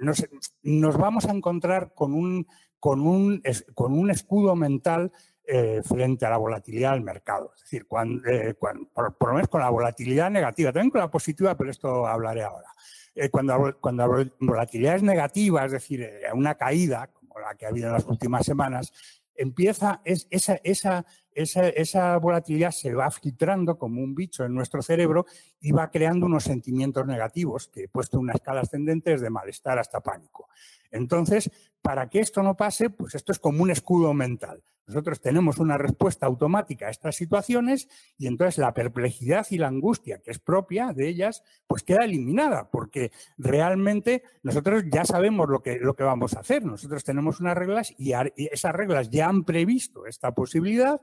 nos, vamos a encontrar con un, con un, con un escudo mental eh, frente a la volatilidad del mercado. Es decir, cuando, eh, por, lo menos con la volatilidad negativa, también con la positiva, pero esto hablaré ahora. Eh, cuando, cuando la volatilidad es negativa, es decir, una caída, como la que ha habido en las últimas semanas, empieza, es, esa, esa, esa, esa, volatilidad se va filtrando como un bicho en nuestro cerebro y va creando unos sentimientos negativos, que he puesto una escala ascendente desde malestar hasta pánico. Entonces, para que esto no pase, pues esto es como un escudo mental. Nosotros tenemos una respuesta automática a estas situaciones y entonces la perplejidad y la angustia que es propia de ellas, pues queda eliminada, porque realmente nosotros ya sabemos lo que, lo que vamos a hacer. Nosotros tenemos unas reglas y, esas reglas ya han previsto esta posibilidad,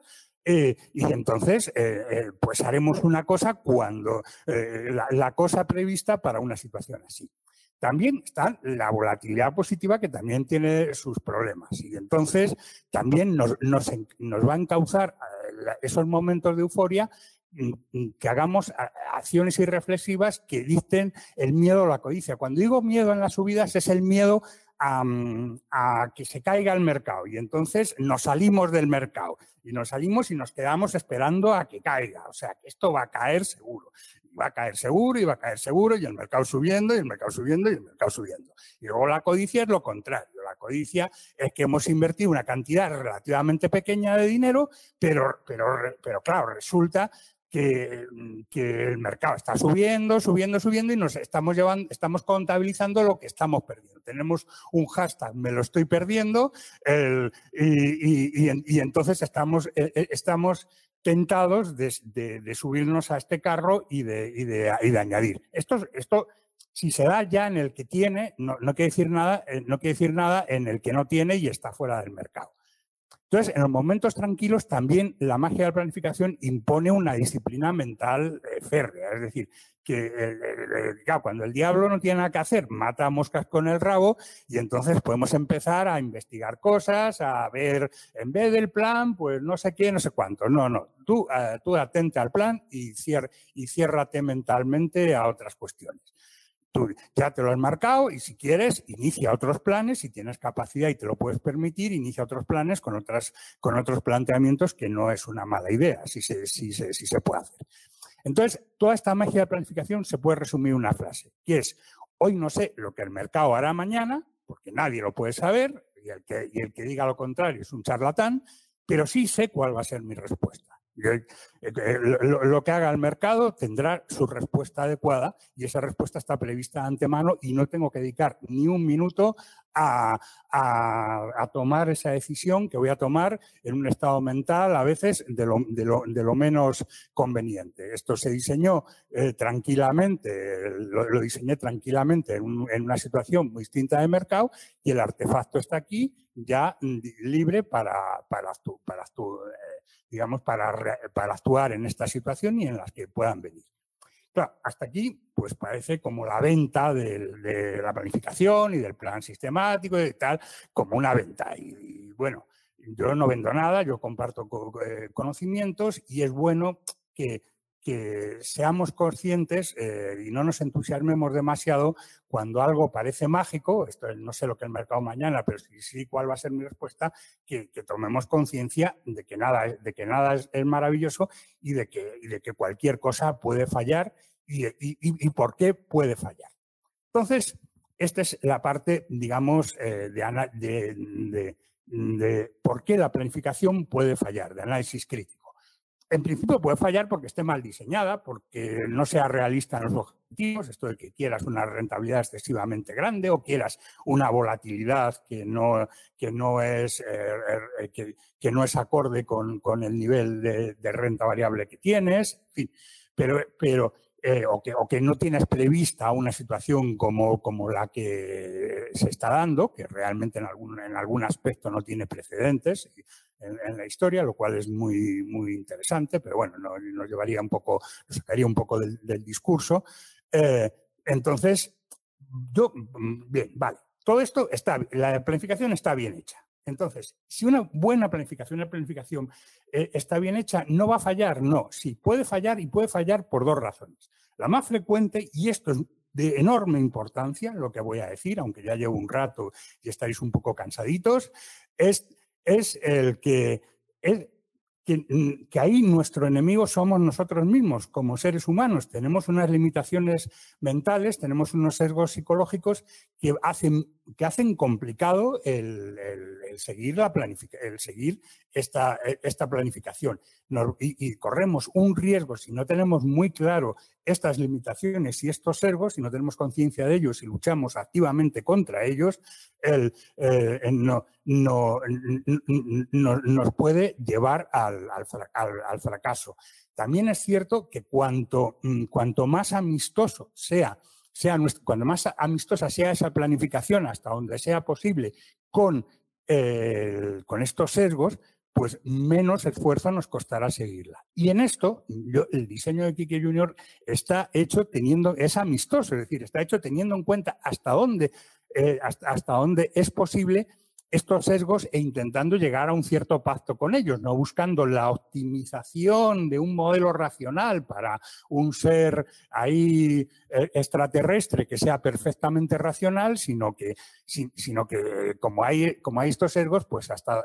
eh, y entonces, eh, eh, pues haremos una cosa cuando la, cosa prevista para una situación así. También está la volatilidad positiva que también tiene sus problemas y entonces también nos, va a encauzar esos momentos de euforia mm, mm, que hagamos acciones irreflexivas que dicten el miedo o la codicia. Cuando digo miedo en las subidas es el miedo Mm, a, que se caiga el mercado y entonces nos salimos del mercado y nos salimos y nos quedamos esperando a que caiga. O sea, que esto va a caer seguro. Va a caer seguro y va a caer seguro y el mercado subiendo y el mercado subiendo y el mercado subiendo. Y luego la codicia es lo contrario. La codicia es que hemos invertido una cantidad relativamente pequeña de dinero, pero, pero, pero claro, resulta Mm, que, el mercado está subiendo, subiendo, subiendo y nos estamos llevando, estamos contabilizando lo que estamos perdiendo. Tenemos un hashtag, me lo estoy perdiendo, y, entonces estamos, eh, eh, estamos tentados de, subirnos a este carro y de, añadir. Esto, esto, si se da ya en el que tiene, no, no, quiere decir nada, eh, no quiere decir nada en el que no tiene y está fuera del mercado. Entonces, en los momentos tranquilos también la magia de la planificación impone una disciplina mental eh, férrea. Es decir, que eh, eh, cuando el diablo no tiene nada que hacer, mata moscas con el rabo y entonces podemos empezar a investigar cosas, a ver, en vez del plan, pues no sé qué, no sé cuánto. No, no, tú, tú atente al plan y, y ciérrate mentalmente a otras cuestiones. Tú ya te lo has marcado y si quieres, inicia otros planes, si tienes capacidad y te lo puedes permitir, inicia otros planes con, otras, con otros planteamientos que no es una mala idea, si se, si, se, si se puede hacer. Entonces, toda esta magia de planificación se puede resumir en una frase, que es, hoy no sé lo que el mercado hará mañana, porque nadie lo puede saber, y el que, y el que diga lo contrario es un charlatán, pero sí sé cuál va a ser mi respuesta. Eh, eh, lo que haga el mercado tendrá su respuesta adecuada y esa respuesta está prevista de antemano y no tengo que dedicar ni un minuto a, tomar esa decisión que voy a tomar en un estado mental a veces de lo, menos conveniente. Esto se diseñó eh, tranquilamente, lo, diseñé tranquilamente en, una situación muy distinta de mercado y el artefacto está aquí ya libre para, para, para, digamos, para, para actuar en esta situación y en las que puedan venir. Claro, hasta aquí, pues parece como la venta de, la planificación y del plan sistemático y tal, como una venta. y, bueno, yo no vendo nada, yo comparto eh, conocimientos y es bueno que que seamos conscientes eh, y no nos entusiasmemos demasiado cuando algo parece mágico, esto no sé lo que el mercado mañana, pero sí, cuál va a ser mi respuesta, que, tomemos conciencia de que nada, de que nada es, maravilloso y de, que, de cualquier cosa puede fallar y, por qué puede fallar. Entonces, esta es la parte, digamos, eh, de, de por qué la planificación puede fallar, de análisis crítico en principio puede fallar porque esté mal diseñada, porque no sea realista en los objetivos, esto de que quieras una rentabilidad excesivamente grande o quieras una volatilidad que no, que no, es, eh, eh, que, no es acorde con, el nivel de, renta variable que tienes, pero, pero eh, o, que, o, que, no tienes prevista una situación como, como la que se está dando, que realmente en algún, en algún aspecto no tiene precedentes en, la historia, lo cual es muy, muy interesante, pero bueno, nos llevaría un poco, nos sacaría un poco del, discurso. Eh, entonces, yo, mm, bien, vale, todo esto está, la planificación está bien hecha. Entonces, si una buena planificación, una planificación eh, está bien hecha, ¿no va a fallar? No, sí, puede fallar y puede fallar por dos razones. La más frecuente, y esto es de enorme importancia, lo que voy a decir, aunque ya llevo un rato y estaréis un poco cansaditos, es, el que, es que, que, ahí nuestro enemigo somos nosotros mismos como seres humanos. Tenemos unas limitaciones mentales, tenemos unos sesgos psicológicos que hacen que hacen complicado el, seguir, la el seguir esta, esta planificación. y, corremos un riesgo si no tenemos muy claro estas limitaciones y estos sesgos, si no tenemos conciencia de ellos y luchamos activamente contra ellos, el, eh, no, no, nos puede llevar al, al, fracaso. También es cierto que cuanto, mm, cuanto más amistoso sea sea cuando más amistosa sea esa planificación hasta donde sea posible con, eh, con estos sesgos, pues menos esfuerzo nos costará seguirla. Y en esto, el diseño de Kike Junior está hecho teniendo, es amistoso, es decir, está hecho teniendo en cuenta hasta dónde, eh, hasta dónde es posible estos sesgos e intentando llegar a un cierto pacto con ellos, no buscando la optimización de un modelo racional para un ser ahí eh, extraterrestre que sea perfectamente racional, sino que, sino que como, hay, como hay estos sesgos, pues hasta eh,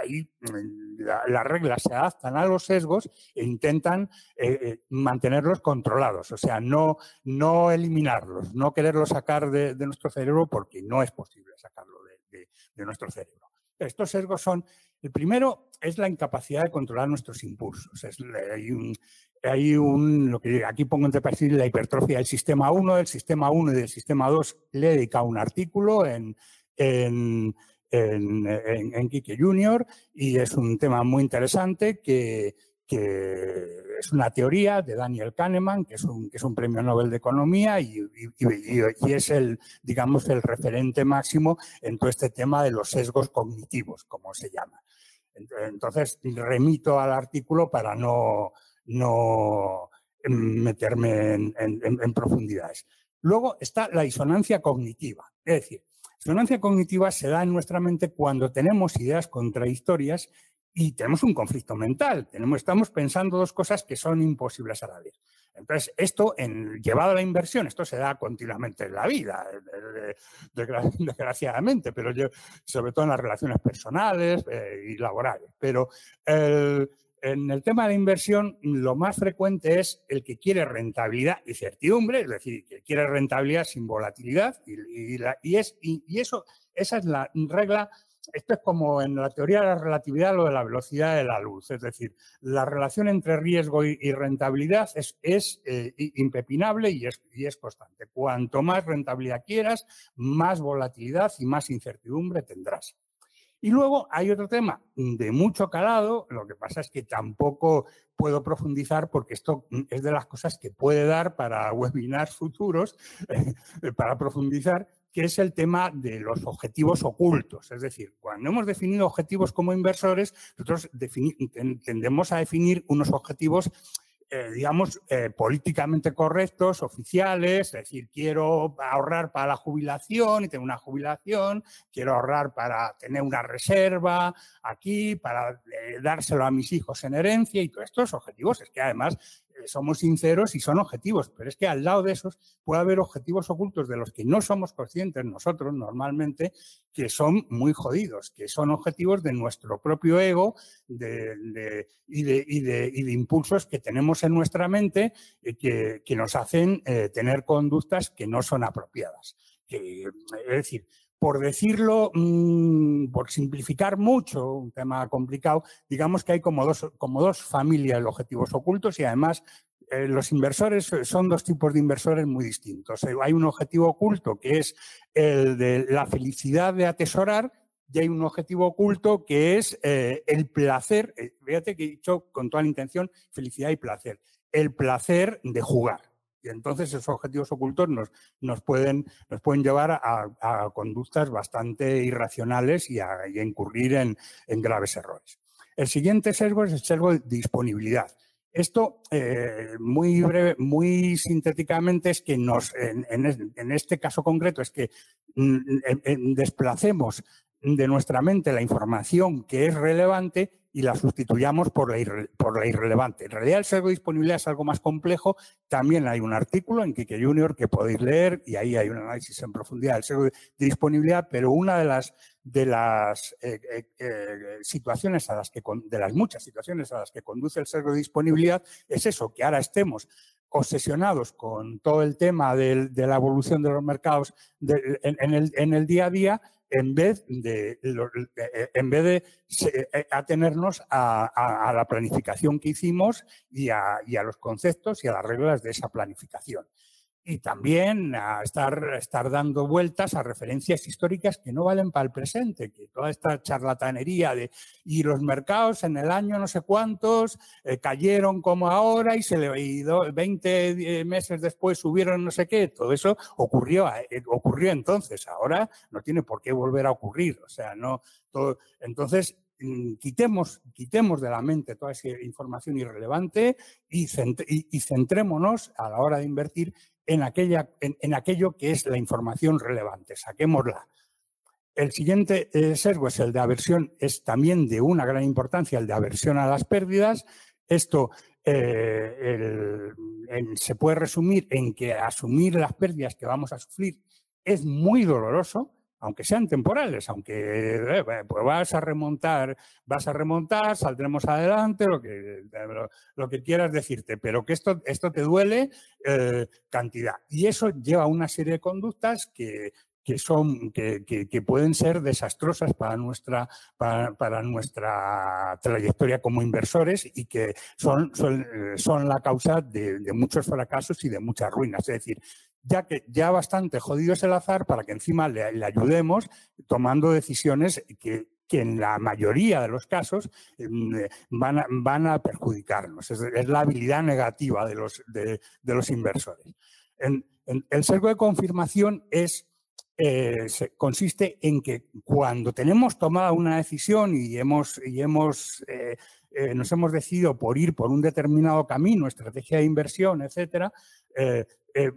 ahí mm, las reglas se adaptan a los sesgos e intentan eh, mantenerlos controlados, o sea, no, no eliminarlos, no quererlos sacar de nuestro cerebro porque no es posible sacarlo de nuestro cerebro. Estos sesgos son, el primero es la incapacidad de controlar nuestros impulsos. hay, un, hay un, lo que aquí pongo entre paréntesis, la hipertrofia del sistema 1, del sistema 1 y del sistema 2 le he dedicado un artículo en, en, en, en Kike Junior y es un tema muy interesante que, que es una teoría de Daniel Kahneman, que es un, que es un premio Nobel de Economía y, y, es el, digamos, el referente máximo en todo este tema de los sesgos cognitivos, como se llama. Entonces, remito al artículo para no, no meterme en, en profundidades. Luego está la disonancia cognitiva. Es decir, disonancia cognitiva se da en nuestra mente cuando tenemos ideas contradictorias y tenemos un conflicto mental. Tenemos, estamos pensando dos cosas que son imposibles a la vez. Entonces, esto, en, llevado a la inversión, esto se da continuamente en la vida, eh, desgraciadamente, pero sobre todo en las relaciones personales eh, y laborales. Pero en el tema de inversión, lo más frecuente es el que quiere rentabilidad y certidumbre, es decir, que quiere rentabilidad sin volatilidad, y, y eso, esa es la regla esto es como en la teoría de la relatividad lo de la velocidad de la luz, es decir, la relación entre riesgo y, rentabilidad es, eh, impepinable y es, y es, constante. Cuanto más rentabilidad quieras, más volatilidad y más incertidumbre tendrás. Y luego hay otro tema de mucho calado, lo que pasa es que tampoco puedo profundizar porque esto es de las cosas que puede dar para webinars futuros, para profundizar, que es el tema de los objetivos ocultos. Es decir, cuando hemos definido objetivos como inversores, nosotros tendemos a definir unos objetivos eh, digamos, eh, políticamente correctos, oficiales, es decir, quiero ahorrar para la jubilación y tener una jubilación, quiero ahorrar para tener una reserva aquí, para eh, dárselo a mis hijos en herencia y todos estos objetivos. Es que además somos sinceros y son objetivos, pero es que al lado de esos puede haber objetivos ocultos de los que no somos conscientes nosotros normalmente, que son muy jodidos, que son objetivos de nuestro propio ego y, de, impulsos que tenemos en nuestra mente que, nos hacen eh, tener conductas que no son apropiadas. es decir, por decirlo, mm, por simplificar mucho, un tema complicado, digamos que hay como dos, como dos familias de objetivos ocultos y además eh, los inversores son dos tipos de inversores muy distintos. Eh, hay un objetivo oculto que es el de la felicidad de atesorar y hay un objetivo oculto que es eh, el placer, fíjate que he dicho con toda la intención felicidad y placer, el placer de jugar. Y entonces esos objetivos ocultos nos, nos, pueden, nos pueden llevar a, conductas bastante irracionales y a, incurrir en, graves errores. El siguiente sesgo es el sesgo de disponibilidad. Esto, eh, muy breve, muy sintéticamente, es que nos, en, este caso concreto, es que mm, desplacemos de nuestra mente la información que es relevante y la sustituyamos por la, por la irrelevante. En realidad el sesgo de disponibilidad es algo más complejo. También hay un artículo en Kike Junior que podéis leer y ahí hay un análisis en profundidad del sesgo de disponibilidad, pero una de las, de las eh, eh, eh, situaciones a las que, de las muchas situaciones a las que conduce el sesgo de disponibilidad es eso, que ahora estemos obsesionados con todo el tema de la evolución de los mercados en, el, día a día, en vez de, atenernos a, la planificación que hicimos y a, los conceptos y a las reglas de esa planificación y también a estar, estar dando vueltas a referencias históricas que no valen para el presente, que toda esta charlatanería de y los mercados en el año no sé cuántos eh, cayeron como ahora y se le y 20 eh, meses después subieron no sé qué, todo eso ocurrió, eh, ocurrió entonces, ahora no tiene por qué volver a ocurrir, o sea, no todo, entonces mm, quitemos, quitemos de la mente toda esa información irrelevante y, centrémonos a la hora de invertir en, aquella, en, aquello que es la información relevante. Saquémosla. El siguiente eh, sesgo es el de aversión, es también de una gran importancia el de aversión a las pérdidas. Esto eh, se puede resumir en que asumir las pérdidas que vamos a sufrir es muy doloroso, aunque sean temporales, aunque eh, pues vas a remontar, vas a remontar, saldremos adelante, lo que, lo, que quieras decirte, pero que esto, esto te duele eh, cantidad. Y eso lleva a una serie de conductas que, son, que, pueden ser desastrosas para nuestra, para, nuestra trayectoria como inversores y que son, son, la causa de, de, muchos fracasos y de muchas ruinas. Es decir, ya que ya bastante jodido es el azar para que encima le, ayudemos tomando decisiones que, en la mayoría de los casos mm, van, a, van, a, perjudicarnos. Es, la habilidad negativa de los, de, los inversores. el sesgo de confirmación es eh, consiste en que cuando tenemos tomada una decisión y hemos, y hemos eh, eh, nos hemos decidido por ir por un determinado camino, estrategia de inversión, etcétera, eh,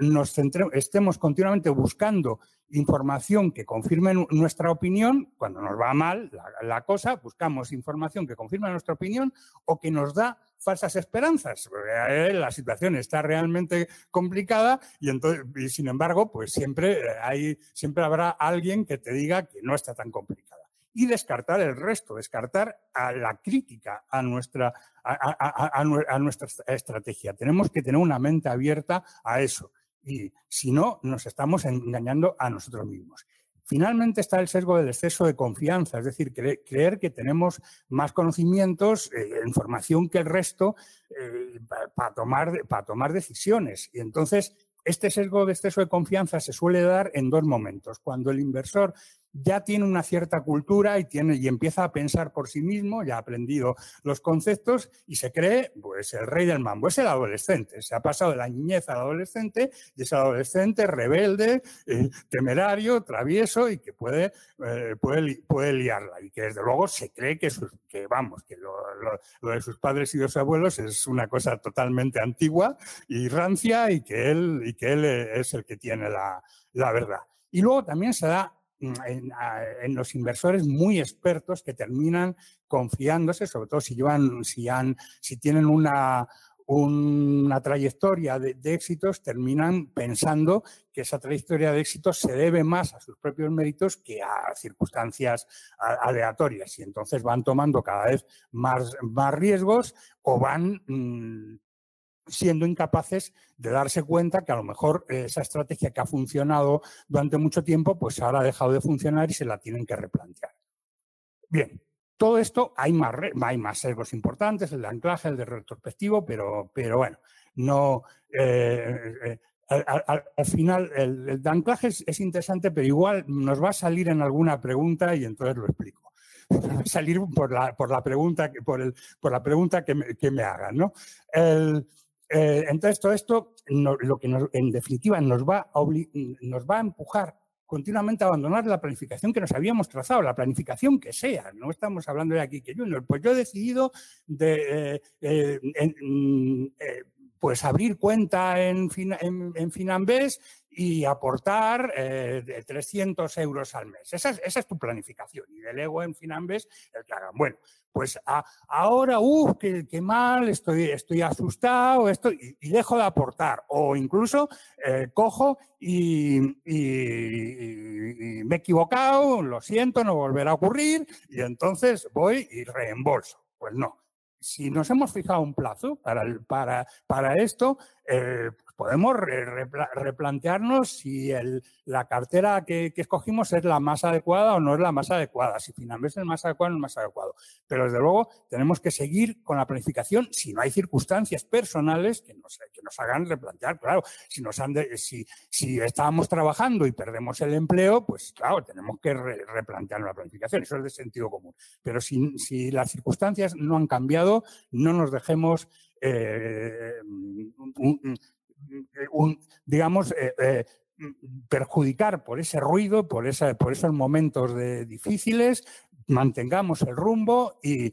nos estemos continuamente buscando información que confirme nuestra opinión, cuando nos va mal la, cosa, buscamos información que confirme nuestra opinión o que nos da falsas esperanzas. Eh, la situación está realmente complicada y, sin embargo, pues siempre, habrá alguien que te diga que no está tan complicada y descartar el resto, descartar a la crítica a nuestra, a, nuestra estrategia. Tenemos que tener una mente abierta a eso y si no, nos estamos engañando a nosotros mismos. Finalmente está el sesgo del exceso de confianza, es decir, creer que tenemos más conocimientos, eh, información que el resto eh, para, tomar, tomar decisiones. Y entonces, este sesgo de exceso de confianza se suele dar en dos momentos. Cuando el inversor ya tiene una cierta cultura y, tiene, y empieza a pensar por sí mismo, ya ha aprendido los conceptos y se cree pues, el rey del mambo. Es el adolescente, se ha pasado de la niñez al adolescente y es adolescente rebelde, eh, temerario, travieso y que puede, eh, puede, puede, liarla y que desde luego se cree que, que vamos, que lo, de sus padres y de sus abuelos es una cosa totalmente antigua y rancia y que él, y que él es el que tiene la, la verdad. Y luego también se da Mm, en, los inversores muy expertos que terminan confiándose, sobre todo si llevan, si han, si tienen una, una trayectoria de, éxitos, terminan pensando que esa trayectoria de éxitos se debe más a sus propios méritos que a circunstancias aleatorias. Y entonces van tomando cada vez más, más riesgos o van mm, siendo incapaces de darse cuenta que a lo mejor esa estrategia que ha funcionado durante mucho tiempo, pues ahora ha dejado de funcionar y se la tienen que replantear. Bien, todo esto hay más, hay más sesgos importantes, el de anclaje, el de retrospectivo, pero, pero bueno, no. Eh, eh, al, final, el, de anclaje es, interesante, pero igual nos va a salir en alguna pregunta y entonces lo explico. salir por la, por la pregunta, por, el, por la pregunta que me, que me hagan, ¿no? El, eh, entonces, todo esto, lo que en definitiva nos va, a nos va a empujar continuamente a abandonar la planificación que nos habíamos trazado, la planificación que sea. No estamos hablando de aquí que Junior. Pues yo he decidido de, eh, eh, mm, pues abrir cuenta en, en, en Finambés y aportar 300 euros al mes. Esa es, tu planificación. Y delego en Finambes el que hagan. Bueno, pues ahora, uff, qué, mal, estoy, estoy asustado, estoy, y, dejo de aportar. O incluso eh, cojo y, me he equivocado, lo siento, no volverá a ocurrir, y entonces voy y reembolso. Pues no. si nos hemos fijado un plazo para, para, para esto, eh, podemos replantearnos si la cartera que, escogimos es la más adecuada o no es la más adecuada, si finalmente es el más adecuado o no es el más adecuado. Pero desde luego tenemos que seguir con la planificación si no hay circunstancias personales que nos, que nos hagan replantear. Claro, si, nos han si, si estábamos trabajando y perdemos el empleo, pues claro, tenemos que replantear la planificación. Eso es de sentido común. Pero si, si las circunstancias no han cambiado, no nos dejemos eh, eh, eh, perjudicar por ese ruido, por, esa, por esos momentos difíciles, mantengamos el rumbo y,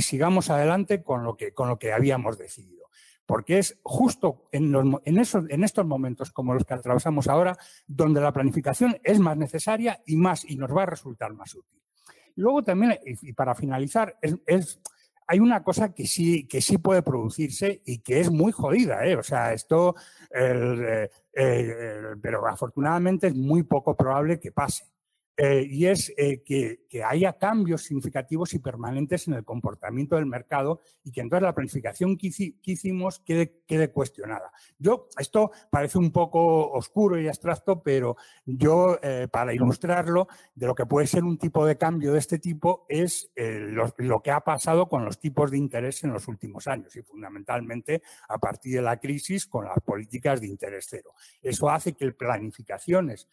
sigamos adelante con lo, que, con lo que habíamos decidido. Porque es justo en, en, en estos momentos como los que atravesamos ahora donde la planificación es más necesaria y, más, y nos va a resultar más útil. Luego también, y para finalizar, es hay una cosa que sí, que sí puede producirse y que es muy jodida, ¿eh? O sea, esto, eh, eh, pero afortunadamente es muy poco probable que pase. Eh, y es eh, que, haya cambios significativos y permanentes en el comportamiento del mercado y que entonces la planificación que, hicimos quede, quede, cuestionada. Yo, esto parece un poco oscuro y abstracto, pero yo, eh, para ilustrarlo, de lo que puede ser un tipo de cambio de este tipo es lo, lo, que ha pasado con los tipos de interés en los últimos años y fundamentalmente a partir de la crisis con las políticas de interés cero. Eso hace que planificaciones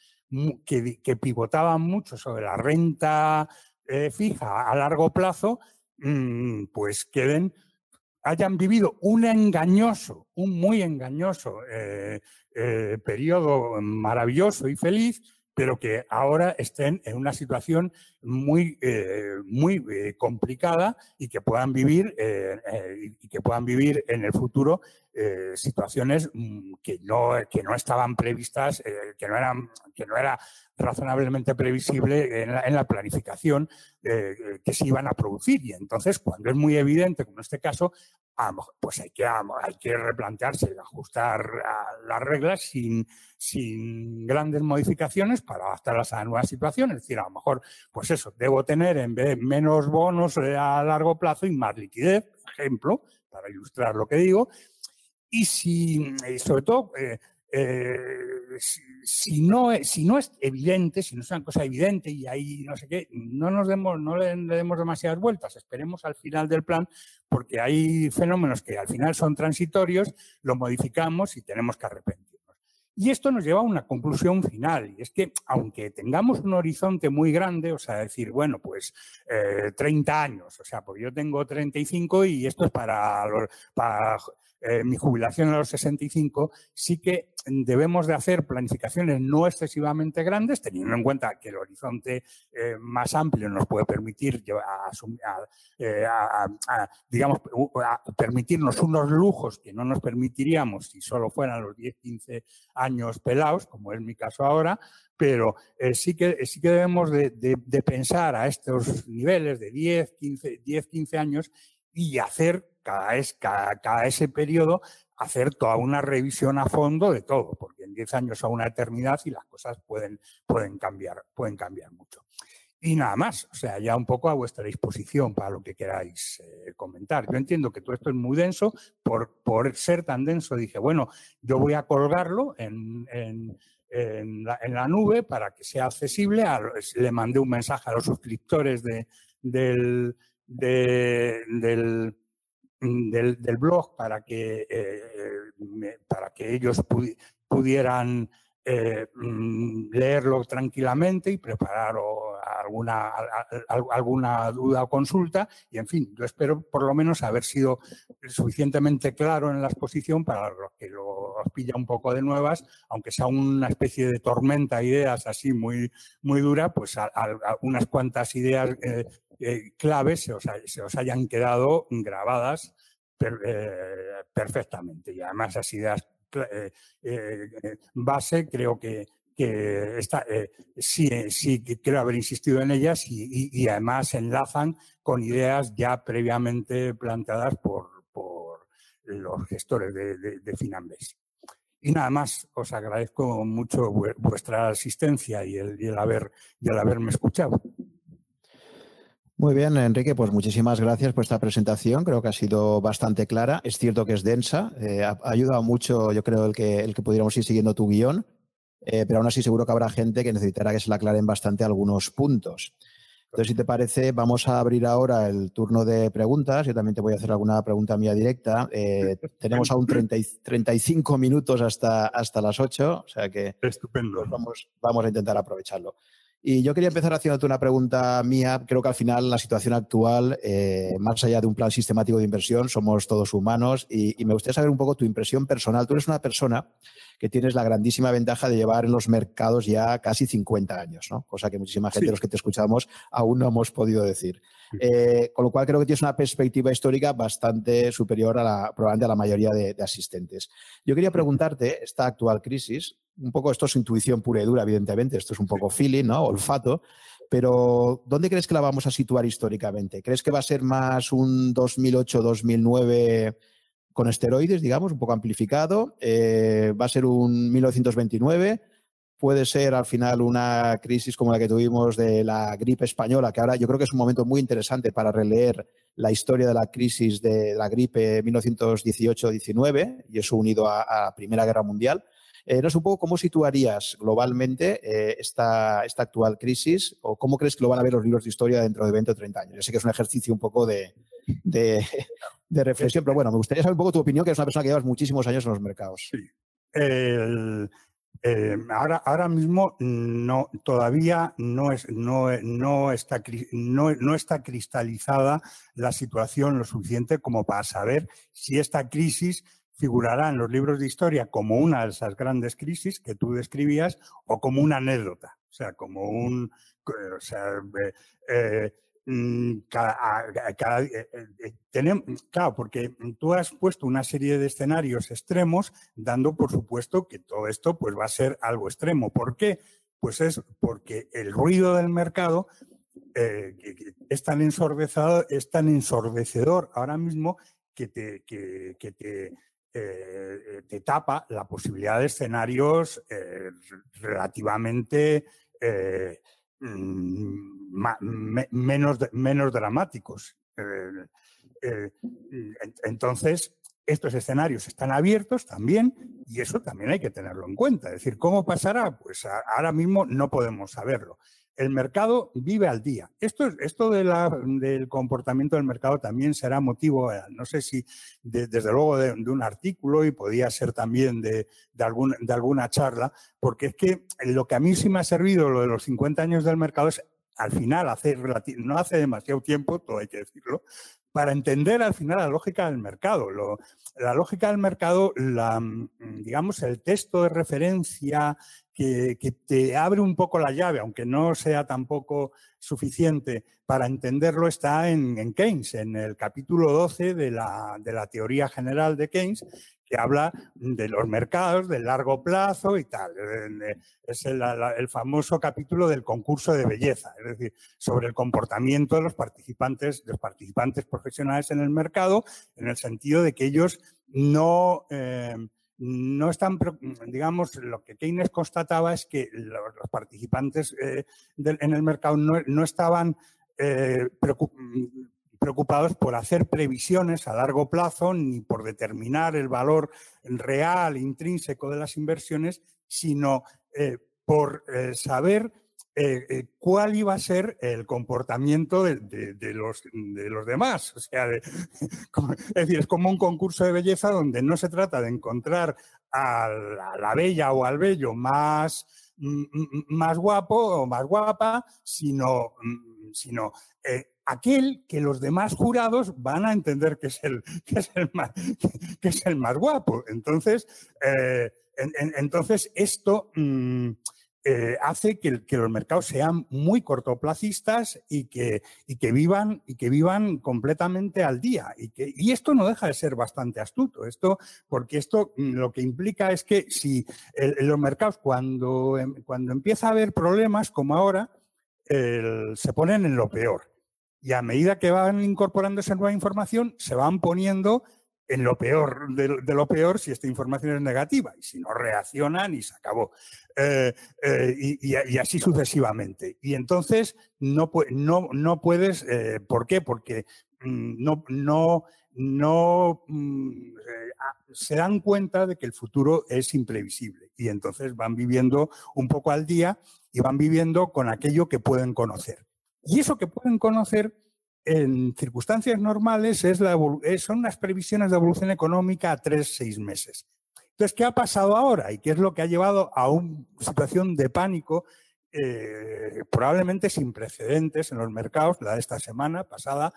que, pivotaban mucho sobre la renta eh, fija a largo plazo, mm, pues queden, hayan vivido un engañoso, un muy engañoso eh, eh, periodo maravilloso y feliz, pero que ahora estén en una situación muy, muy complicada y que puedan vivir y que puedan vivir en el futuro eh, situaciones mm, que no, que no estaban previstas, eh, que, no eran, que no era razonablemente previsible en la, planificación eh, que se iban a producir. Y entonces, cuando es muy evidente, como en este caso, pues hay que, hay que replantearse, ajustar las reglas sin, sin grandes modificaciones para adaptarlas a nuevas situaciones. Es decir, a lo mejor, pues eso, debo tener en vez menos bonos a largo plazo y más liquidez, ejemplo, para ilustrar lo que digo, y si, sobre todo, eh, eh, si, no, si no es evidente, si no es una cosa evidente y ahí no sé qué, no nos demos, no le, demos demasiadas vueltas, esperemos al final del plan, porque hay fenómenos que al final son transitorios, lo modificamos y tenemos que arrepentirnos. Y esto nos lleva a una conclusión final, y es que aunque tengamos un horizonte muy grande, o sea, decir, bueno, pues 30 eh, años, o sea, porque yo tengo 35 y esto es para, para eh, mi jubilación a los 65, sí que debemos de hacer planificaciones no excesivamente grandes, teniendo en cuenta que el horizonte eh, más amplio nos puede permitir eh, digamos, permitirnos unos lujos que no nos permitiríamos si solo fueran los 10, 15 años pelados, como es mi caso ahora, pero sí, que, sí que debemos de, pensar a estos niveles de 10, 15, 10, 15 años y hacer cada, ese periodo hacer toda una revisión a fondo de todo, porque en 10 años a una eternidad y las cosas pueden, pueden, cambiar, pueden cambiar mucho. Y nada más, o sea, ya un poco a vuestra disposición para lo que queráis eh, comentar. Yo entiendo que todo esto es muy denso, por, por ser tan denso dije, bueno, yo voy a colgarlo en, en, la, nube para que sea accesible. le mandé un mensaje a los suscriptores de, del Mm, del, blog para que, eh, para que ellos pudieran eh, mm, leerlo tranquilamente y preparar alguna, alguna duda o consulta. Y en fin, yo espero por lo menos haber sido suficientemente claro en la exposición para los que lo pilla un poco de nuevas, aunque sea una especie de tormenta de ideas así muy, muy dura, pues unas cuantas ideas eh, eh, claves se os, hayan quedado grabadas perfectamente. Y además esas ideas base creo que, que sí, sí creo haber insistido en ellas y, además enlazan con ideas ya previamente planteadas por, los gestores de, de, Finambés. Y nada más, os agradezco mucho vuestra asistencia y el, y el, haber, y el haberme escuchado. Muy bien, Enrique, pues muchísimas gracias por esta presentación. Creo que ha sido bastante clara. Es cierto que es densa. Eh, ha, ayudado mucho, yo creo, el que, el que pudiéramos ir siguiendo tu guion. Eh, pero aún así seguro que habrá gente que necesitará que se le aclaren bastante algunos puntos. Entonces, si te parece, vamos a abrir ahora el turno de preguntas. Yo también te voy a hacer alguna pregunta mía directa. Eh, tenemos aún 30, 35 minutos hasta, hasta las 8, o sea que Estupendo. Pues vamos, vamos a intentar aprovecharlo. Y yo quería empezar haciéndote una pregunta mía. Creo que al final la situación actual, eh, más allá de un plan sistemático de inversión, somos todos humanos y, me gustaría saber un poco tu impresión personal. Tú eres una persona que tienes la grandísima ventaja de llevar en los mercados ya casi 50 años, ¿no? cosa que muchísima gente de los que te escuchamos aún no hemos podido decir. Eh, con lo cual creo que tienes una perspectiva histórica bastante superior a la, probablemente a la mayoría de, de asistentes. Yo quería preguntarte, esta actual crisis, un poco esto es intuición pura y dura, evidentemente, esto es un poco feeling, ¿no? Olfato. Pero, ¿dónde crees que la vamos a situar históricamente? ¿Crees que va a ser más un 2008-2009 con esteroides, digamos, un poco amplificado? Eh, ¿Va a ser un 1929? ¿Puede ser al final una crisis como la que tuvimos de la gripe española, que ahora yo creo que es un momento muy interesante para releer la historia de la crisis de la gripe 1918-19 y eso unido a la Primera Guerra Mundial? Eh, no sé un poco cómo situarías globalmente eh, esta, esta actual crisis o cómo crees que lo van a ver los libros de historia dentro de 20 o 30 años. Yo sé que es un ejercicio un poco de, de, reflexión, pero bueno, me gustaría saber un poco tu opinión, que es una persona que llevas muchísimos años en los mercados. Sí. Eh, ahora, ahora mismo no, todavía no, es, no, no, está, no, no, está cristalizada la situación lo suficiente como para saber si esta crisis figurará en los libros de historia como una de esas grandes crisis que tú describías o como una anécdota, o sea, como un... O sea, eh, claro, porque tú has puesto una serie de escenarios extremos, dando por supuesto que todo esto pues, va a ser algo extremo. ¿Por qué? Pues es porque el ruido del mercado eh, es, tan ensordecedor, es tan ensordecedor ahora mismo que te, que te eh, eh, te tapa la posibilidad de escenarios eh, mm, menos, menos dramáticos. entonces, estos escenarios están abiertos también y eso también hay que tenerlo en cuenta. Es decir, ¿cómo pasará? Pues ahora mismo no podemos saberlo el mercado vive al día. Esto, esto de del comportamiento del mercado también será motivo, eh, no sé si desde luego de, un artículo y podía ser también de, de, alguna charla, porque es que lo que a mí sí me ha servido, lo de los 50 años del mercado, es al final, hace no hace demasiado tiempo, todo hay que decirlo, para entender al final la lógica del mercado. la lógica del mercado, la, digamos, el texto de referencia que, te abre un poco la llave, aunque no sea tampoco suficiente para entenderlo, está en, Keynes, en el capítulo 12 de la, de la, teoría general de Keynes, que habla de los mercados, del largo plazo y tal. Es el, el, famoso capítulo del concurso de belleza, es decir, sobre el comportamiento de los participantes, de los participantes profesionales en el mercado, en el sentido de que ellos no... Eh, no están, digamos, lo que Keynes constataba es que los, participantes eh, en el mercado no, estaban eh, preocupados por hacer previsiones a largo plazo ni por determinar el valor real, intrínseco de las inversiones, sino eh, por saber eh, eh, cuál iba a ser el comportamiento de, los, de los, demás. O sea, es decir, es como un concurso de belleza donde no se trata de encontrar a la, bella o al bello más, más guapo o más guapa, sino, sino eh, aquel que los demás jurados van a entender que es el, que es el, más, que es el más guapo. Entonces, entonces esto... Mm, eh, hace que, los mercados sean muy cortoplacistas y que, que, vivan, y que vivan completamente al día. Y, que, y esto no deja de ser bastante astuto, esto, porque esto mm, lo que implica es que si los mercados cuando, em, cuando empieza a haber problemas como ahora, se ponen en lo peor. Y a medida que van incorporando esa nueva información, se van poniendo en lo peor de, lo peor si esta información es negativa y si no reaccionan y se acabó. Eh, eh, y, así sucesivamente. Y entonces no, no, no puedes, eh, ¿por qué? Porque mm, no, no, no mm, se dan cuenta de que el futuro es imprevisible y entonces van viviendo un poco al día y van viviendo con aquello que pueden conocer. Y eso que pueden conocer en circunstancias normales es la, son unas previsiones de evolución económica a tres, seis meses. Entonces, ¿qué ha pasado ahora? ¿Y qué es lo que ha llevado a una situación de pánico eh, probablemente sin precedentes en los mercados, la de esta semana pasada?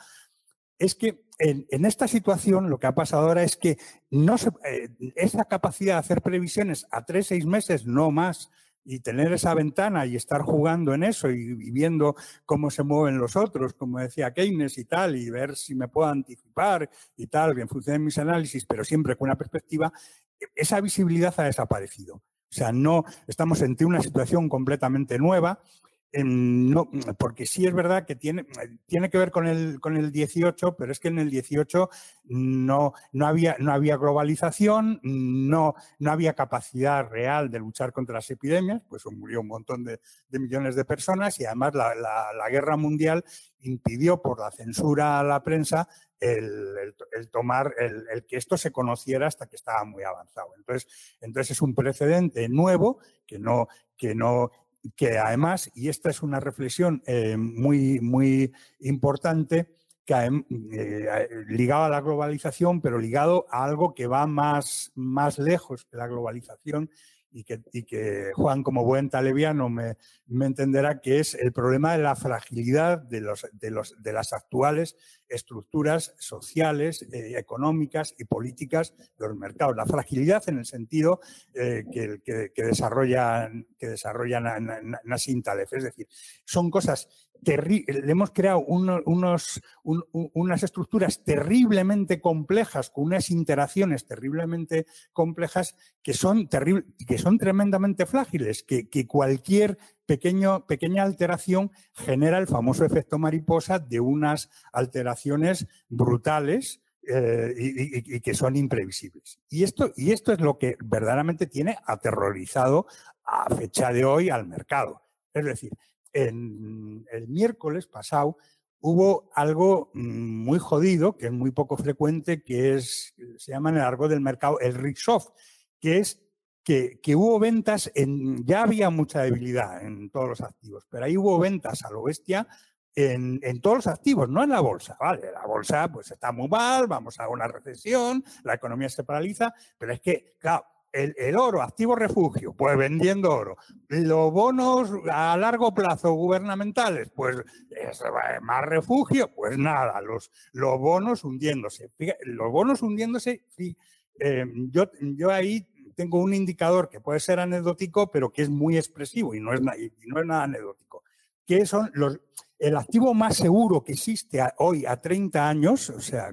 Es que en, esta situación lo que ha pasado ahora es que eh, esa capacidad de hacer previsiones a tres, seis meses, no más, y tener esa ventana y estar jugando en eso y, viendo cómo se mueven los otros, como decía Keynes y tal, y ver si me puedo anticipar y tal, en función de mis análisis, pero siempre con una perspectiva, e, esa visibilidad ha desaparecido. O sea, no estamos ante una situación completamente nueva no, porque sí es verdad que tiene, tiene que ver con el, con el 18, pero es que en el 18 no, no, había, no había globalización, no, no había capacidad real de luchar contra las epidemias, pues murió un montón de, millones de personas y además la, guerra mundial impidió por la censura a la prensa el, tomar, el, que esto se conociera hasta que estaba muy avanzado. Entonces, entonces es un precedente nuevo que no, que no, que además, y esta es una reflexión eh, muy, muy importante, que, eh, ligado a la globalización, pero ligado a algo que va más, más lejos que la globalización y que, Juan, como buen talebiano, me, entenderá que es el problema de la fragilidad de, los, de, los, de las actuales estructuras sociales, eh, económicas y políticas de los mercados. La fragilidad en el sentido eh, que, que, desarrollan, que desarrollan Nassim Taleb. Es decir, son cosas le hemos creado unos, unas estructuras terriblemente complejas, con unas interacciones terriblemente complejas que son, que son tremendamente frágiles, que, cualquier pequeño, pequeña alteración genera el famoso efecto mariposa de unas alteraciones brutales eh, y, que son imprevisibles. Y esto, y esto es lo que verdaderamente tiene aterrorizado a fecha de hoy al mercado. Es decir, en el miércoles pasado hubo algo mm, muy jodido, que es muy poco frecuente, que es, se llama en el argot del mercado el risk-off, que es que, hubo ventas, en, ya había mucha debilidad en todos los activos, pero ahí hubo ventas a lo bestia en, en, todos los activos, no en la bolsa. Vale, la bolsa pues está muy mal, vamos a una recesión, la economía se paraliza, pero es que, claro, el, oro, activo refugio, pues vendiendo oro. Los bonos a largo plazo gubernamentales, pues más refugio, pues nada, los, los bonos hundiéndose. Los bonos hundiéndose, sí, eh, yo, yo ahí tengo un indicador que puede ser anecdótico, pero que es muy expresivo y no es, y no es nada anecdótico, que son los, el activo más seguro que existe hoy a 30 años, o sea,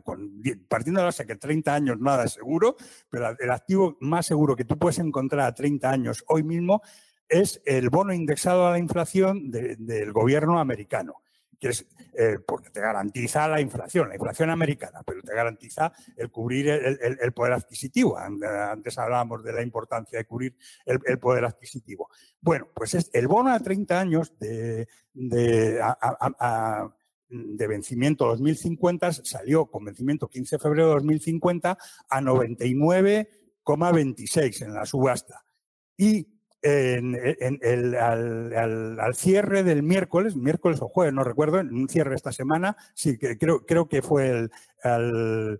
partiendo de la base que 30 años nada es seguro, pero el activo más seguro que tú puedes encontrar a 30 años hoy mismo es el bono indexado a la inflación del gobierno americano es eh, porque te garantiza la inflación, la inflación americana, pero te garantiza el cubrir el, poder adquisitivo. Antes hablábamos de la importancia de cubrir el, poder adquisitivo. Bueno, pues es el bono a 30 años de, de, de vencimiento 2050 salió con vencimiento 15 de febrero de 2050 a 99,26 en la subasta. Y en, el, al, cierre del miércoles, miércoles o jueves, no recuerdo, en un cierre esta semana, sí, que creo, creo que fue el, al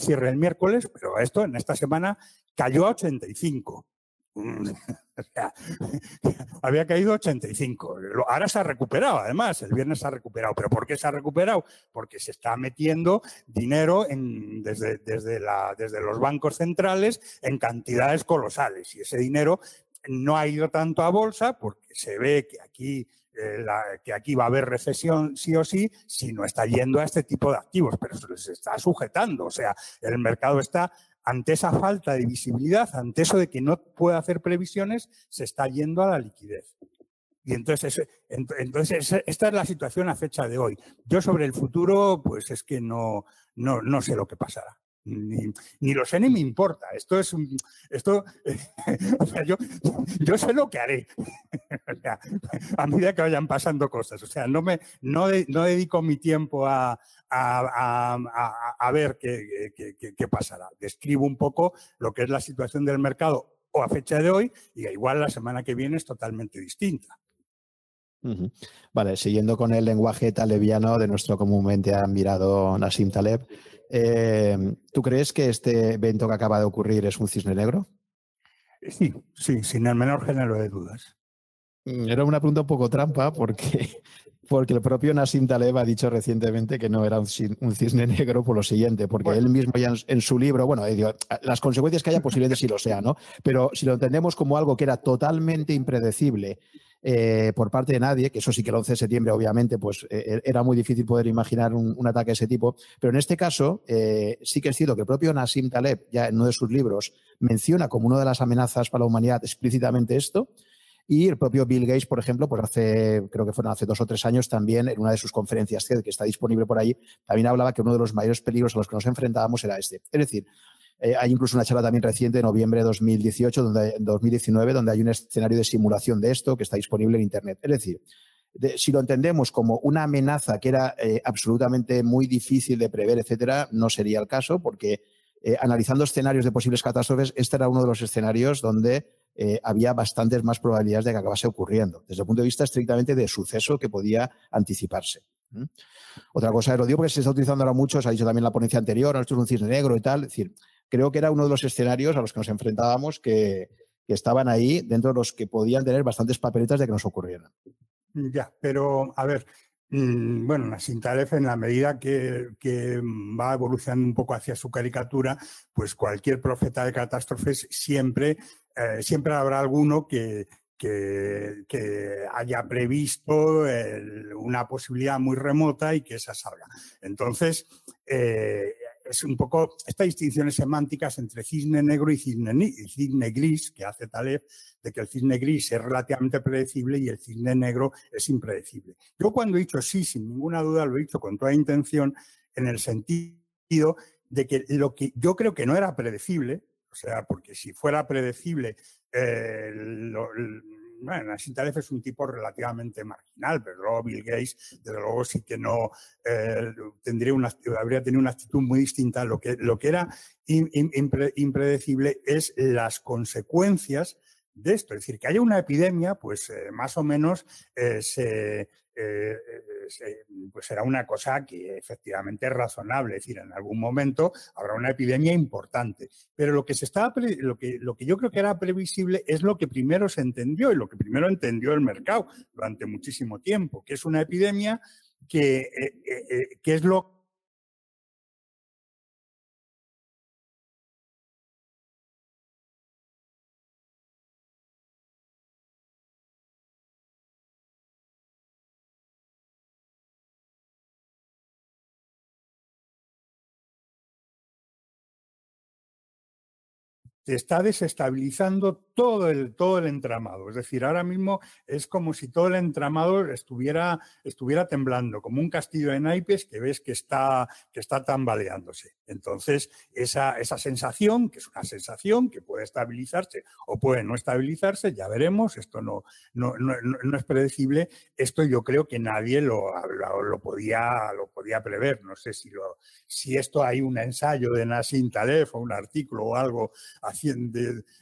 cierre del miércoles, pero esto en esta semana cayó a 85. Mm, había caído 85. Ahora se ha recuperado, además, el viernes se ha recuperado. ¿Pero por qué se ha recuperado? Porque se está metiendo dinero desde, desde, los bancos centrales en cantidades colosales. Y ese dinero no ha ido tanto a bolsa porque se ve que aquí eh, que aquí va a haber recesión sí o sí, si no está yendo a este tipo de activos, pero se está sujetando. O sea, el mercado está ante esa falta de visibilidad, ante eso de que no puede hacer previsiones, se está yendo a la liquidez. Y entonces, entonces esta es la situación a fecha de hoy. Yo sobre el futuro, pues es que no, no, no sé lo que pasará. Ni, lo sé ni me importa. Esto es un, esto, yo, yo sé lo que haré. a medida que vayan pasando cosas. O sea, no me, no, no dedico mi tiempo a, a, ver qué, qué, pasará. Describo un poco lo que es la situación del mercado o a fecha de hoy, y igual la semana que viene es totalmente distinta. Vale, siguiendo con el lenguaje talebiano de nuestro comúnmente admirado Nassim Taleb, eh, ¿tú crees que este evento que acaba de ocurrir es un cisne negro? Sí, sí, sin el menor género de dudas. Mm, era una pregunta un poco trampa porque, porque el propio Nassim Taleb ha dicho recientemente que no era un, cisne negro por lo siguiente, porque él mismo ya en, su libro, bueno, las consecuencias que haya posiblemente sí lo sea, ¿no? Pero si lo entendemos como algo que era totalmente impredecible eh, por parte de nadie, que eso sí que el 11 de septiembre, obviamente, pues eh, era muy difícil poder imaginar un, ataque de ese tipo. Pero en este caso, eh, sí que es cierto que el propio Nassim Taleb, ya en uno de sus libros, menciona como una de las amenazas para la humanidad explícitamente esto. Y el propio Bill Gates, por ejemplo, pues hace, creo que fueron hace dos o tres años también, en una de sus conferencias que está disponible por ahí, también hablaba que uno de los mayores peligros a los que nos enfrentábamos era este. Es decir, eh, hay incluso una charla también reciente, de noviembre de 2018, donde, 2019, donde hay un escenario de simulación de esto que está disponible en Internet. Es decir, si lo entendemos como una amenaza que era eh, absolutamente muy difícil de prever, etcétera, no sería el caso, porque eh, analizando escenarios de posibles catástrofes, este era uno de los escenarios donde había bastantes más probabilidades de que acabase ocurriendo, desde el punto de vista estrictamente de suceso que podía anticiparse. Otra cosa, lo digo porque se está utilizando ahora mucho, se ha dicho también en la ponencia anterior, esto es un cisne negro y tal, es decir, creo que era uno de los escenarios a los que nos enfrentábamos que, estaban ahí dentro de los que podían tener bastantes papeletas de que nos ocurrieran. Ya, pero a ver, mm, bueno, la Sintalef en la medida que, va evolucionando un poco hacia su caricatura, pues cualquier profeta de catástrofes siempre, eh, siempre habrá alguno que, que, haya previsto una posibilidad muy remota y que esa salga. Entonces, eh, es un poco estas distinciones semánticas entre cisne negro y cisne, gris que hace Taleb, de que el cisne gris es relativamente predecible y el cisne negro es impredecible. Yo cuando he dicho sí, sin ninguna duda, lo he dicho con toda intención, en el sentido de que lo que yo creo que no era predecible, o sea, porque si fuera predecible, eh, bueno, Nassim Taleb es un tipo relativamente marginal, pero luego Bill Gates, desde luego, sí que no eh, tendría una, habría tenido una actitud muy distinta. Lo que, lo que era impredecible es las consecuencias de esto. Es decir, que haya una epidemia, pues eh, más o menos se, eh, eh, pues será una cosa que efectivamente es razonable. Es decir, en algún momento habrá una epidemia importante. Pero lo que, se estaba lo que, lo que yo creo que era previsible es lo que primero se entendió y lo que primero entendió el mercado durante muchísimo tiempo, que es una epidemia que, eh, que es lo está desestabilizando todo el, todo el entramado. Es decir, ahora mismo es como si todo el entramado estuviera, estuviera temblando, como un castillo de naipes que ves que está, que está tambaleándose. Entonces, esa, esa sensación, que es una sensación que puede estabilizarse o puede no estabilizarse, ya veremos, esto no, no, no, es predecible, esto yo creo que nadie lo, lo, podía, lo podía prever. No sé si, lo, si esto hay un ensayo de Nassim Taleb o un artículo o algo haciendo,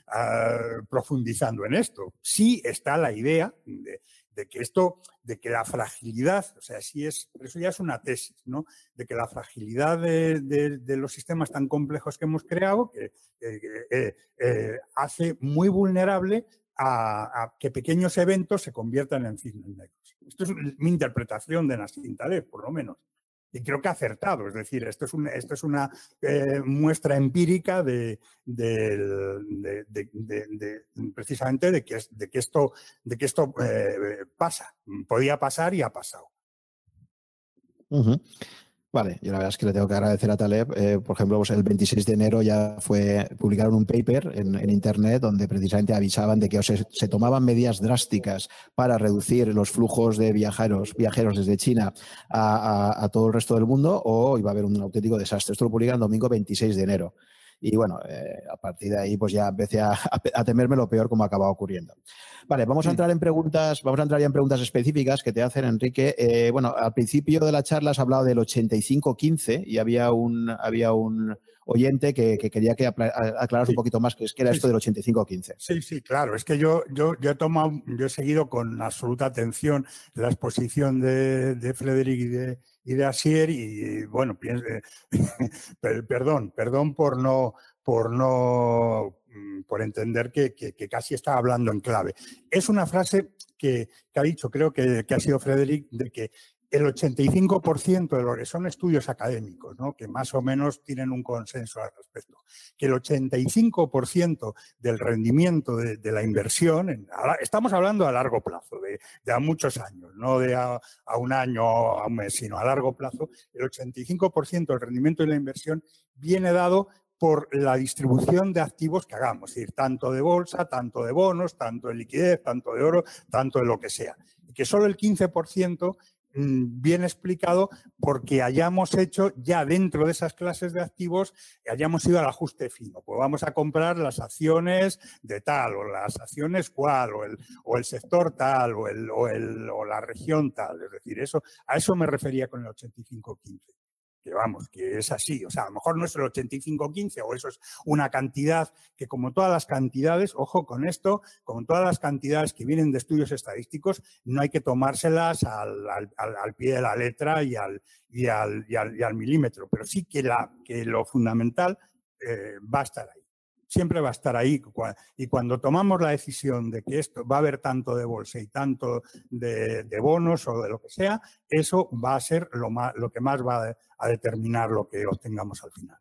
ah, profundizando en esto. Sí está la idea de, que esto, de que la fragilidad, o sea, sí es, eso ya es una tesis, ¿no? De que la fragilidad de, los sistemas tan complejos que hemos creado, que eh, eh, hace muy vulnerable a, que pequeños eventos se conviertan en cisnes negros. Esto es mi interpretación de Nassim Taleb, por lo menos y creo que ha acertado. Es decir, esto es, una eh, muestra empírica de, precisamente de que, de que esto, de que esto eh, pasa. Podía pasar y ha pasado. Vale, yo la verdad es que le tengo que agradecer a Taleb. Eh, por ejemplo, pues el 26 de enero ya fue publicaron un paper en, Internet donde precisamente avisaban de que se, tomaban medidas drásticas para reducir los flujos de viajeros, viajeros desde China a, todo el resto del mundo o iba a haber un auténtico desastre. Esto lo publicaron el domingo 26 de enero. Y bueno, eh, a partir de ahí pues ya empecé a, temerme lo peor como acaba ocurriendo. Vale, vamos a entrar en preguntas, vamos a entrar ya en preguntas específicas que te hacen, Enrique. Eh, bueno, al principio de la charla has hablado del 85-15 y había un, había un oyente que, quería que aclaras un poquito más qué es que era esto del 85-15. Sí, sí, claro. Es que yo, yo, yo, he tomado, yo he seguido con absoluta atención la exposición de, de Frederick y de, y de Asier y bueno, perdón, perdón por no, por no, mm, por entender que, casi está hablando en clave. Es una frase que, ha dicho, creo que, que ha sido Frederick, de que el 85% de los son estudios académicos, ¿no? que más o menos tienen un consenso al respecto, que el 85% del rendimiento de, la inversión, estamos hablando a largo plazo, de, a muchos años, no de a, un año o a un mes, sino a largo plazo, el 85% del rendimiento de la inversión viene dado por la distribución de activos que hagamos, es decir, tanto de bolsa, tanto de bonos, tanto de liquidez, tanto de oro, tanto de lo que sea. Y que solo el 15% Mm, bien explicado porque hayamos hecho ya dentro de esas clases de activos, hayamos ido al ajuste fino. Pues vamos a comprar las acciones de tal, o las acciones cual, o el, o el sector tal, o, el, o, el, o la región tal. Es decir, eso, a eso me refería con el 85-15 que vamos, que es así. O sea, a lo mejor no es el 85-15 o eso es una cantidad que como todas las cantidades, ojo con esto, como todas las cantidades que vienen de estudios estadísticos, no hay que tomárselas al, pie de la letra y al, y al, y al, milímetro, pero sí que, la, que lo fundamental eh, va a estar ahí siempre va a estar ahí. Y cuando tomamos la decisión de que esto va a haber tanto de bolsa y tanto de, bonos o de lo que sea, eso va a ser lo, más, lo que más va a determinar lo que obtengamos al final.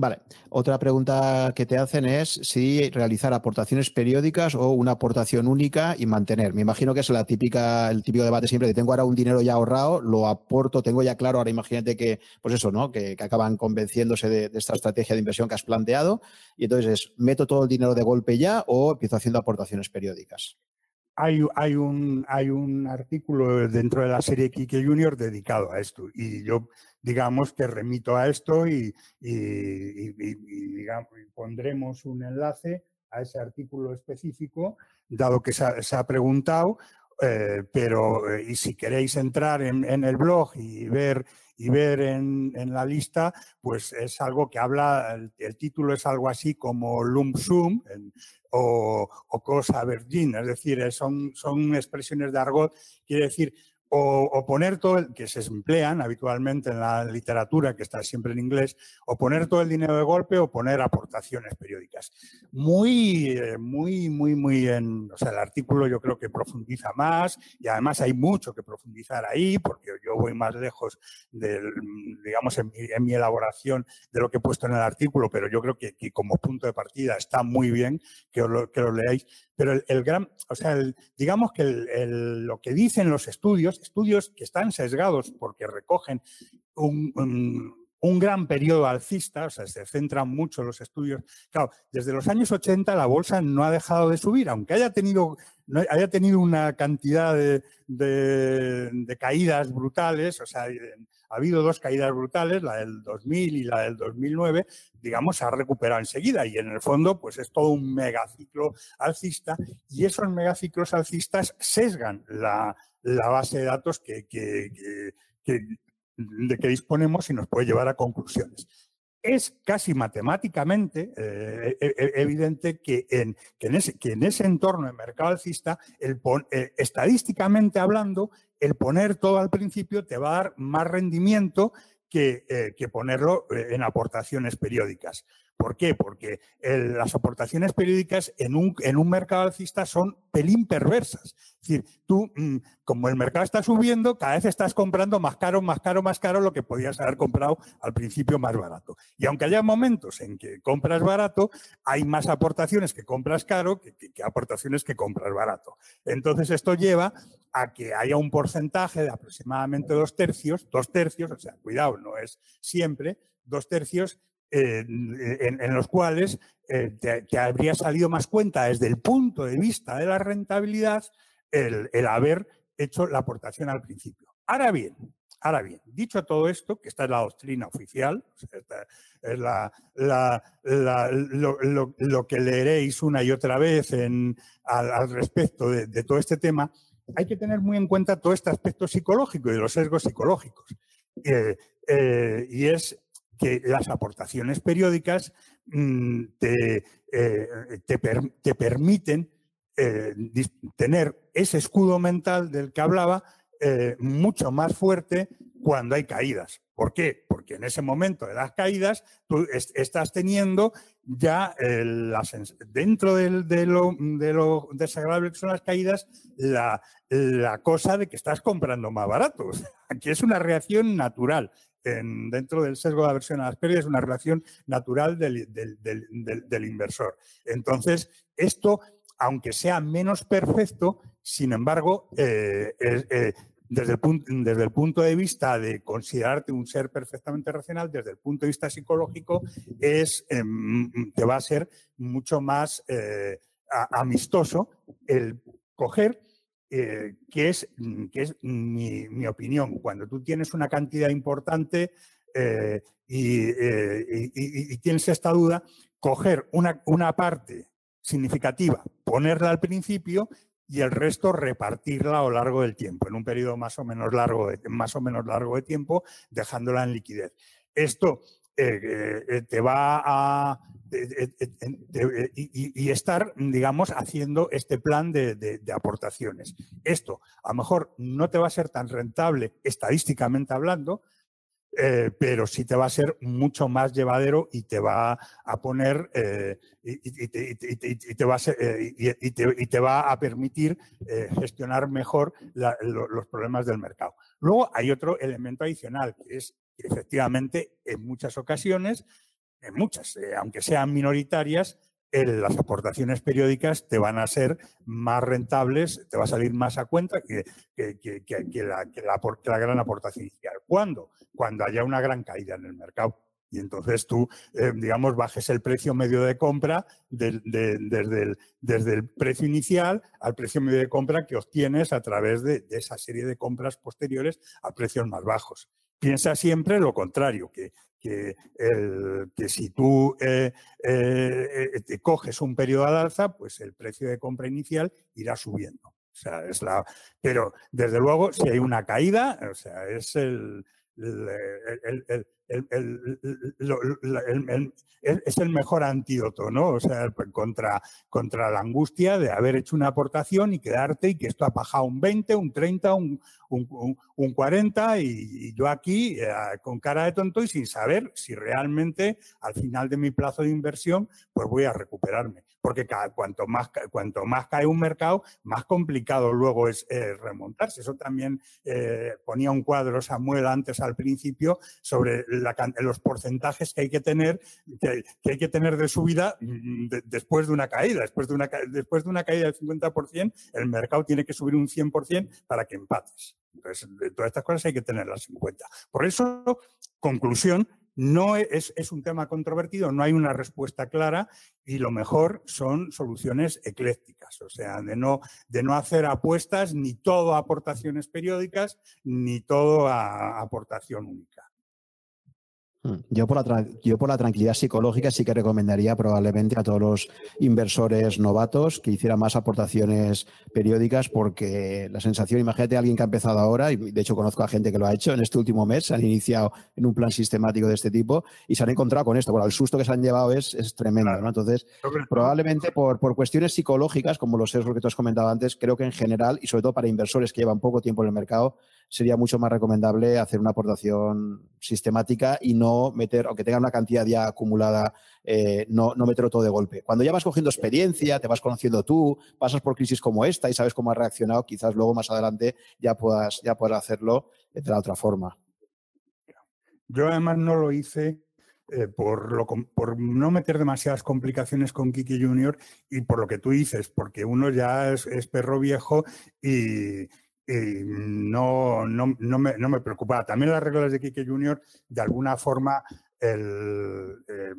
Vale. Otra pregunta que te hacen es si realizar aportaciones periódicas o una aportación única y mantener. Me imagino que es la típica, el típico debate siempre de tengo ahora un dinero ya ahorrado, lo aporto, tengo ya claro, ahora imagínate que, pues eso, ¿no? Que, acaban convenciéndose de, esta estrategia de inversión que has planteado. Y entonces es, ¿meto todo el dinero de golpe ya o empiezo haciendo aportaciones periódicas? Hay, hay, un, hay un artículo dentro de la serie Kike Junior dedicado a esto. Y yo digamos que remito a esto y, pondremos un enlace a ese artículo específico, dado que se ha, preguntado, eh, pero eh, y si queréis entrar en, el blog y ver y ver en, la lista, pues es algo que habla, el, título es algo así como lump sum o, cosa virgin, es decir, son, son expresiones de argot, quiere decir o, poner todo el, que se emplean habitualmente en la literatura, que está siempre en inglés, o poner todo el dinero de golpe o poner aportaciones periódicas. Muy, eh, muy, muy, muy en, o sea, el artículo yo creo que profundiza más y además hay mucho que profundizar ahí, porque yo voy más lejos del, digamos, en mi, elaboración de lo que he puesto en el artículo, pero yo creo que, como punto de partida está muy bien que, que lo leáis pero el, gran, o sea, digamos que lo que dicen los estudios, estudios que están sesgados porque recogen un, gran periodo alcista, o sea, se centran mucho los estudios. Claro, desde los años 80 la bolsa no ha dejado de subir, aunque haya tenido, haya tenido una cantidad de, de caídas brutales, o sea, ha habido dos caídas brutales, la del 2000 y la del 2009, digamos, se ha recuperado enseguida y en el fondo pues es todo un megaciclo alcista y esos megaciclos alcistas sesgan la, base de datos que, de que disponemos y nos puede llevar a conclusiones es casi matemáticamente eh, e, e, evidente que en, ese, que en, ese, entorno de mercado alcista, eh, estadísticamente hablando, el poner todo al principio te va a dar más rendimiento que, eh, que ponerlo en aportaciones periódicas. ¿Por qué? Porque las aportaciones periódicas en un, en un mercado alcista son pelín perversas. Es decir, tú, mm, como el mercado está subiendo, cada vez estás comprando más caro, más caro, más caro lo que podías haber comprado al principio más barato. Y aunque haya momentos en que compras barato, hay más aportaciones que compras caro que, que aportaciones que compras barato. Entonces, esto lleva a que haya un porcentaje de aproximadamente dos tercios, dos tercios, o sea, cuidado, no es siempre, dos tercios eh, en, los cuales eh, te, habría salido más cuenta desde el punto de vista de la rentabilidad el, haber hecho la aportación al principio. Ahora bien, ahora bien, dicho todo esto, que esta es la doctrina oficial, es lo, que leeréis una y otra vez al, respecto de, todo este tema, hay que tener muy en cuenta todo este aspecto psicológico y los sesgos psicológicos. Eh, y es que las aportaciones periódicas mm, te, eh, te, permiten eh, tener ese escudo mental del que hablaba eh, mucho más fuerte cuando hay caídas. ¿Por qué? Porque en ese momento de las caídas tú estás teniendo ya dentro de, lo, de, lo, desagradable que son las caídas, la, la cosa de que estás comprando más barato. Aquí es una reacción natural dentro del sesgo de aversión a las pérdidas una relación natural del, inversor. Entonces, esto, aunque sea menos perfecto, sin embargo, eh, eh, desde, el punto, desde el punto de vista de considerarte un ser perfectamente racional, desde el punto de vista psicológico, es, em, te va a ser mucho más eh, amistoso el coger eh, que es, mm, que es mi, opinión. Cuando tú tienes una cantidad importante eh, eh, y, tienes esta duda, coger una, una, parte significativa, ponerla al principio y el resto repartirla a lo largo del tiempo, en un periodo más o menos largo de, más o menos largo de tiempo, dejándola en liquidez. Esto te va a y, estar, digamos, haciendo este plan de, aportaciones. Esto a lo mejor no te va a ser tan rentable estadísticamente hablando, eh, pero sí te va a ser mucho más llevadero y te va a poner y, te, va a permitir eh, gestionar mejor los problemas del mercado. Luego hay otro elemento adicional, que es que efectivamente en muchas ocasiones en muchas, eh, aunque sean minoritarias, las aportaciones periódicas te van a ser más rentables, te va a salir más a cuenta que, la, la, gran aportación inicial. ¿Cuándo? Cuando haya una gran caída en el mercado. Y entonces tú, eh, digamos, bajes el precio medio de compra desde, el, precio inicial al precio medio de compra que obtienes a través de, esa serie de compras posteriores a precios más bajos. Piensa siempre lo contrario, que que, el, que si tú eh, eh, te coges un periodo al alza, pues el precio de compra inicial irá subiendo. O sea, es la, pero desde luego, si hay una caída, o sea, es el, es el mejor antídoto, ¿no? O sea, contra, contra la angustia de haber hecho una aportación y quedarte y que esto ha bajado un 20, un 30, un, un, 40 y, yo aquí eh, con cara de tonto y sin saber si realmente al final de mi plazo de inversión pues voy a recuperarme. Porque cada, cuanto, más, cuanto más cae un mercado, más complicado luego es remontarse. Eso también eh, ponía un cuadro Samuel antes al principio sobre los porcentajes que hay que tener, que, hay que tener de subida mm, después de una caída. Después de una, después de una caída del 50%, el mercado tiene que subir un 100% para que empates. Entonces, todas estas cosas hay que tenerlas en cuenta. Por eso, conclusión, no es, es, un tema controvertido, no hay una respuesta clara y lo mejor son soluciones eclécticas, o sea, de no, de no hacer apuestas ni todo a aportaciones periódicas ni todo a aportación única. Mm. Yo por, la yo por la tranquilidad psicológica sí que recomendaría probablemente a todos los inversores novatos que hicieran más aportaciones periódicas porque la sensación, imagínate a alguien que ha empezado ahora, y de hecho conozco a gente que lo ha hecho en este último mes, se han iniciado en un plan sistemático de este tipo y se han encontrado con esto. Bueno, el susto que se han llevado es, es tremendo, ¿no? Entonces, probablemente por, por cuestiones psicológicas, como los sesgos que tú has comentado antes, creo que en general, y sobre todo para inversores que llevan poco tiempo en el mercado, sería mucho más recomendable hacer una aportación sistemática y no meter, aunque tenga una cantidad ya acumulada, eh, no, no meterlo todo de golpe. Cuando ya vas cogiendo experiencia, te vas conociendo tú, pasas por crisis como esta y sabes cómo has reaccionado, quizás luego más adelante ya puedas, ya puedas hacerlo de la otra forma. Yo además no lo hice eh, por, lo, por, no meter demasiadas complicaciones con Kiki Junior y por lo que tú dices, porque uno ya es, perro viejo y, no, no, me, no, me, preocupaba. También las reglas de Kiki Junior, de alguna forma, el, eh,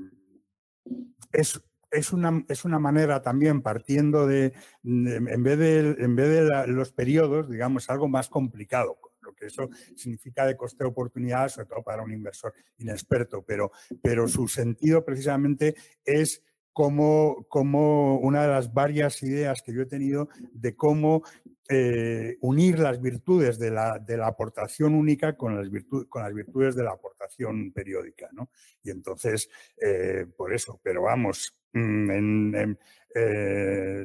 es, es una, es una, manera también partiendo de, en vez de, en vez de los periodos, digamos, algo más complicado que eso significa de coste de oportunidad, sobre todo para un inversor inexperto, pero, pero su sentido precisamente es como, como, una de las varias ideas que yo he tenido de cómo eh, unir las virtudes de la, de la, aportación única con las, con las virtudes de la aportación periódica. ¿no? Y entonces, eh, por eso, pero vamos, mm, eh,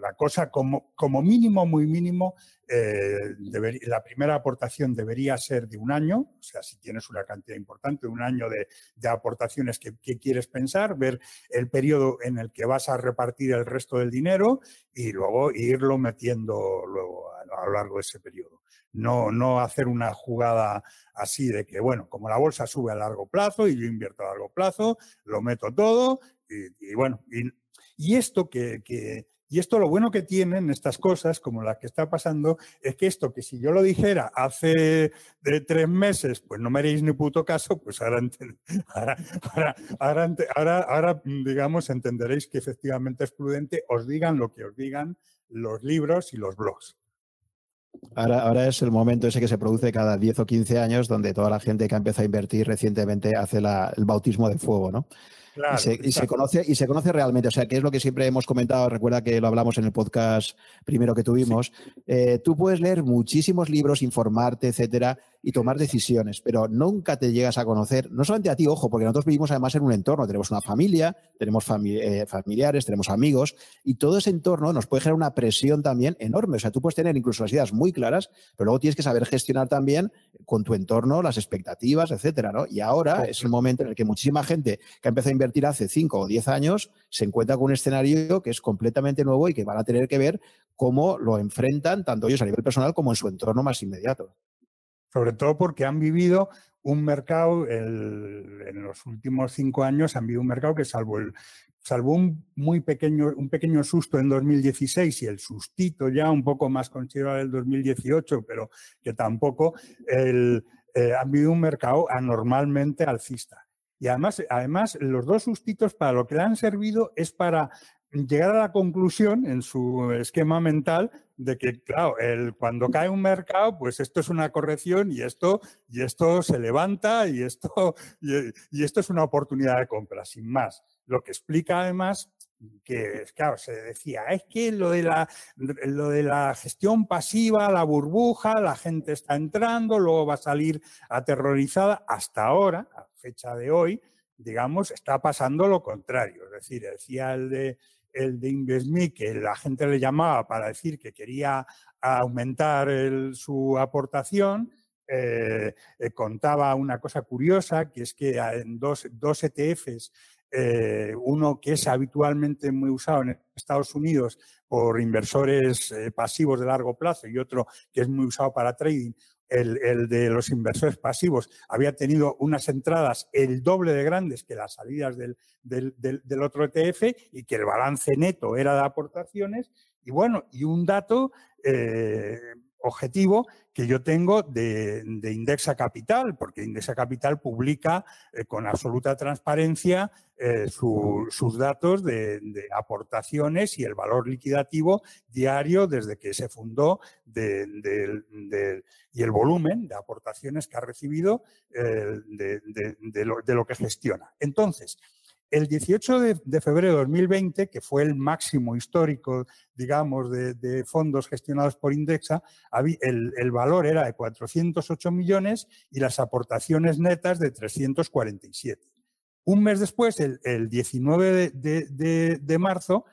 la cosa como, mínimo, muy mínimo, eh, la primera aportación debería ser de un año, o sea, si tienes una cantidad importante, un año de, aportaciones que, quieres pensar, ver el periodo en el que vas a repartir el resto del dinero y luego irlo metiendo luego a, lo largo de ese periodo. No, no hacer una jugada así de que, bueno, como la bolsa sube a largo plazo y yo invierto a largo plazo, lo meto todo y, bueno, y esto que, y esto lo bueno que tienen estas cosas, como la que está pasando, es que esto que si yo lo dijera hace de tres meses, pues no me haréis ni puto caso, pues ahora, ahora, ahora, ahora, digamos, entenderéis que efectivamente es prudente, os digan lo que os digan los libros y los blogs. Ahora, ahora, es el momento ese que se produce cada 10 o 15 años donde toda la gente que ha empezado a invertir recientemente hace el bautismo de fuego, ¿no? Y, se, conoce, y se conoce realmente, o sea, que es lo que siempre hemos comentado, recuerda que lo hablamos en el podcast primero que tuvimos, eh, tú puedes leer muchísimos libros, informarte, etcétera, y tomar decisiones, pero nunca te llegas a conocer, no solamente a ti, ojo, porque nosotros vivimos además en un entorno, tenemos una familia, tenemos eh, familiares, tenemos amigos, y todo ese entorno nos puede generar una presión también enorme, o sea, tú puedes tener incluso las ideas muy claras, pero luego tienes que saber gestionar también con tu entorno las expectativas, etcétera, ¿no? Y ahora es el momento en el que muchísima gente que ha empezado a invertir hace 5 o 10 años se encuentra con un escenario que es completamente nuevo y que van a tener que ver cómo lo enfrentan tanto ellos a nivel personal como en su entorno más inmediato sobre todo porque han vivido un mercado, en los últimos cinco años han vivido un mercado que salvo el, salvo un muy pequeño, un pequeño susto en 2016 y el sustito ya un poco más considerable en 2018, pero que tampoco, el, eh, han vivido un mercado anormalmente alcista. Y además, además, los dos sustitos para lo que le han servido es para llegar a la conclusión en su esquema mental de que, claro, el, cuando cae un mercado, pues esto es una corrección y esto, y esto se levanta y esto, y, esto es una oportunidad de compra, sin más. Lo que explica además que, claro, se decía, es que lo de, la, lo de la gestión pasiva, la burbuja, la gente está entrando, luego va a salir aterrorizada. Hasta ahora, a fecha de hoy, digamos, está pasando lo contrario. Es decir, decía el de el de InvestMe, que la gente le llamaba para decir que quería aumentar su aportación, eh, eh, contaba una cosa curiosa, que es que en dos, dos ETFs, eh, uno que es habitualmente muy usado en Estados Unidos por inversores pasivos de largo plazo y otro que es muy usado para trading, el, de los inversores pasivos había tenido unas entradas el doble de grandes que las salidas del, otro ETF y que el balance neto era de aportaciones. Y bueno, y un dato eh, objetivo que yo tengo de, Indexa Capital, porque Indexa Capital publica eh, con absoluta transparencia eh, sus datos de, aportaciones y el valor liquidativo diario desde que se fundó y el volumen de aportaciones que ha recibido eh, de, lo, que gestiona. Entonces, el 18 de, febrero de 2020, que fue el máximo histórico, digamos, de, fondos gestionados por Indexa, el, valor era de 408 millones y las aportaciones netas de 347. Un mes después, el, 19 de, marzo,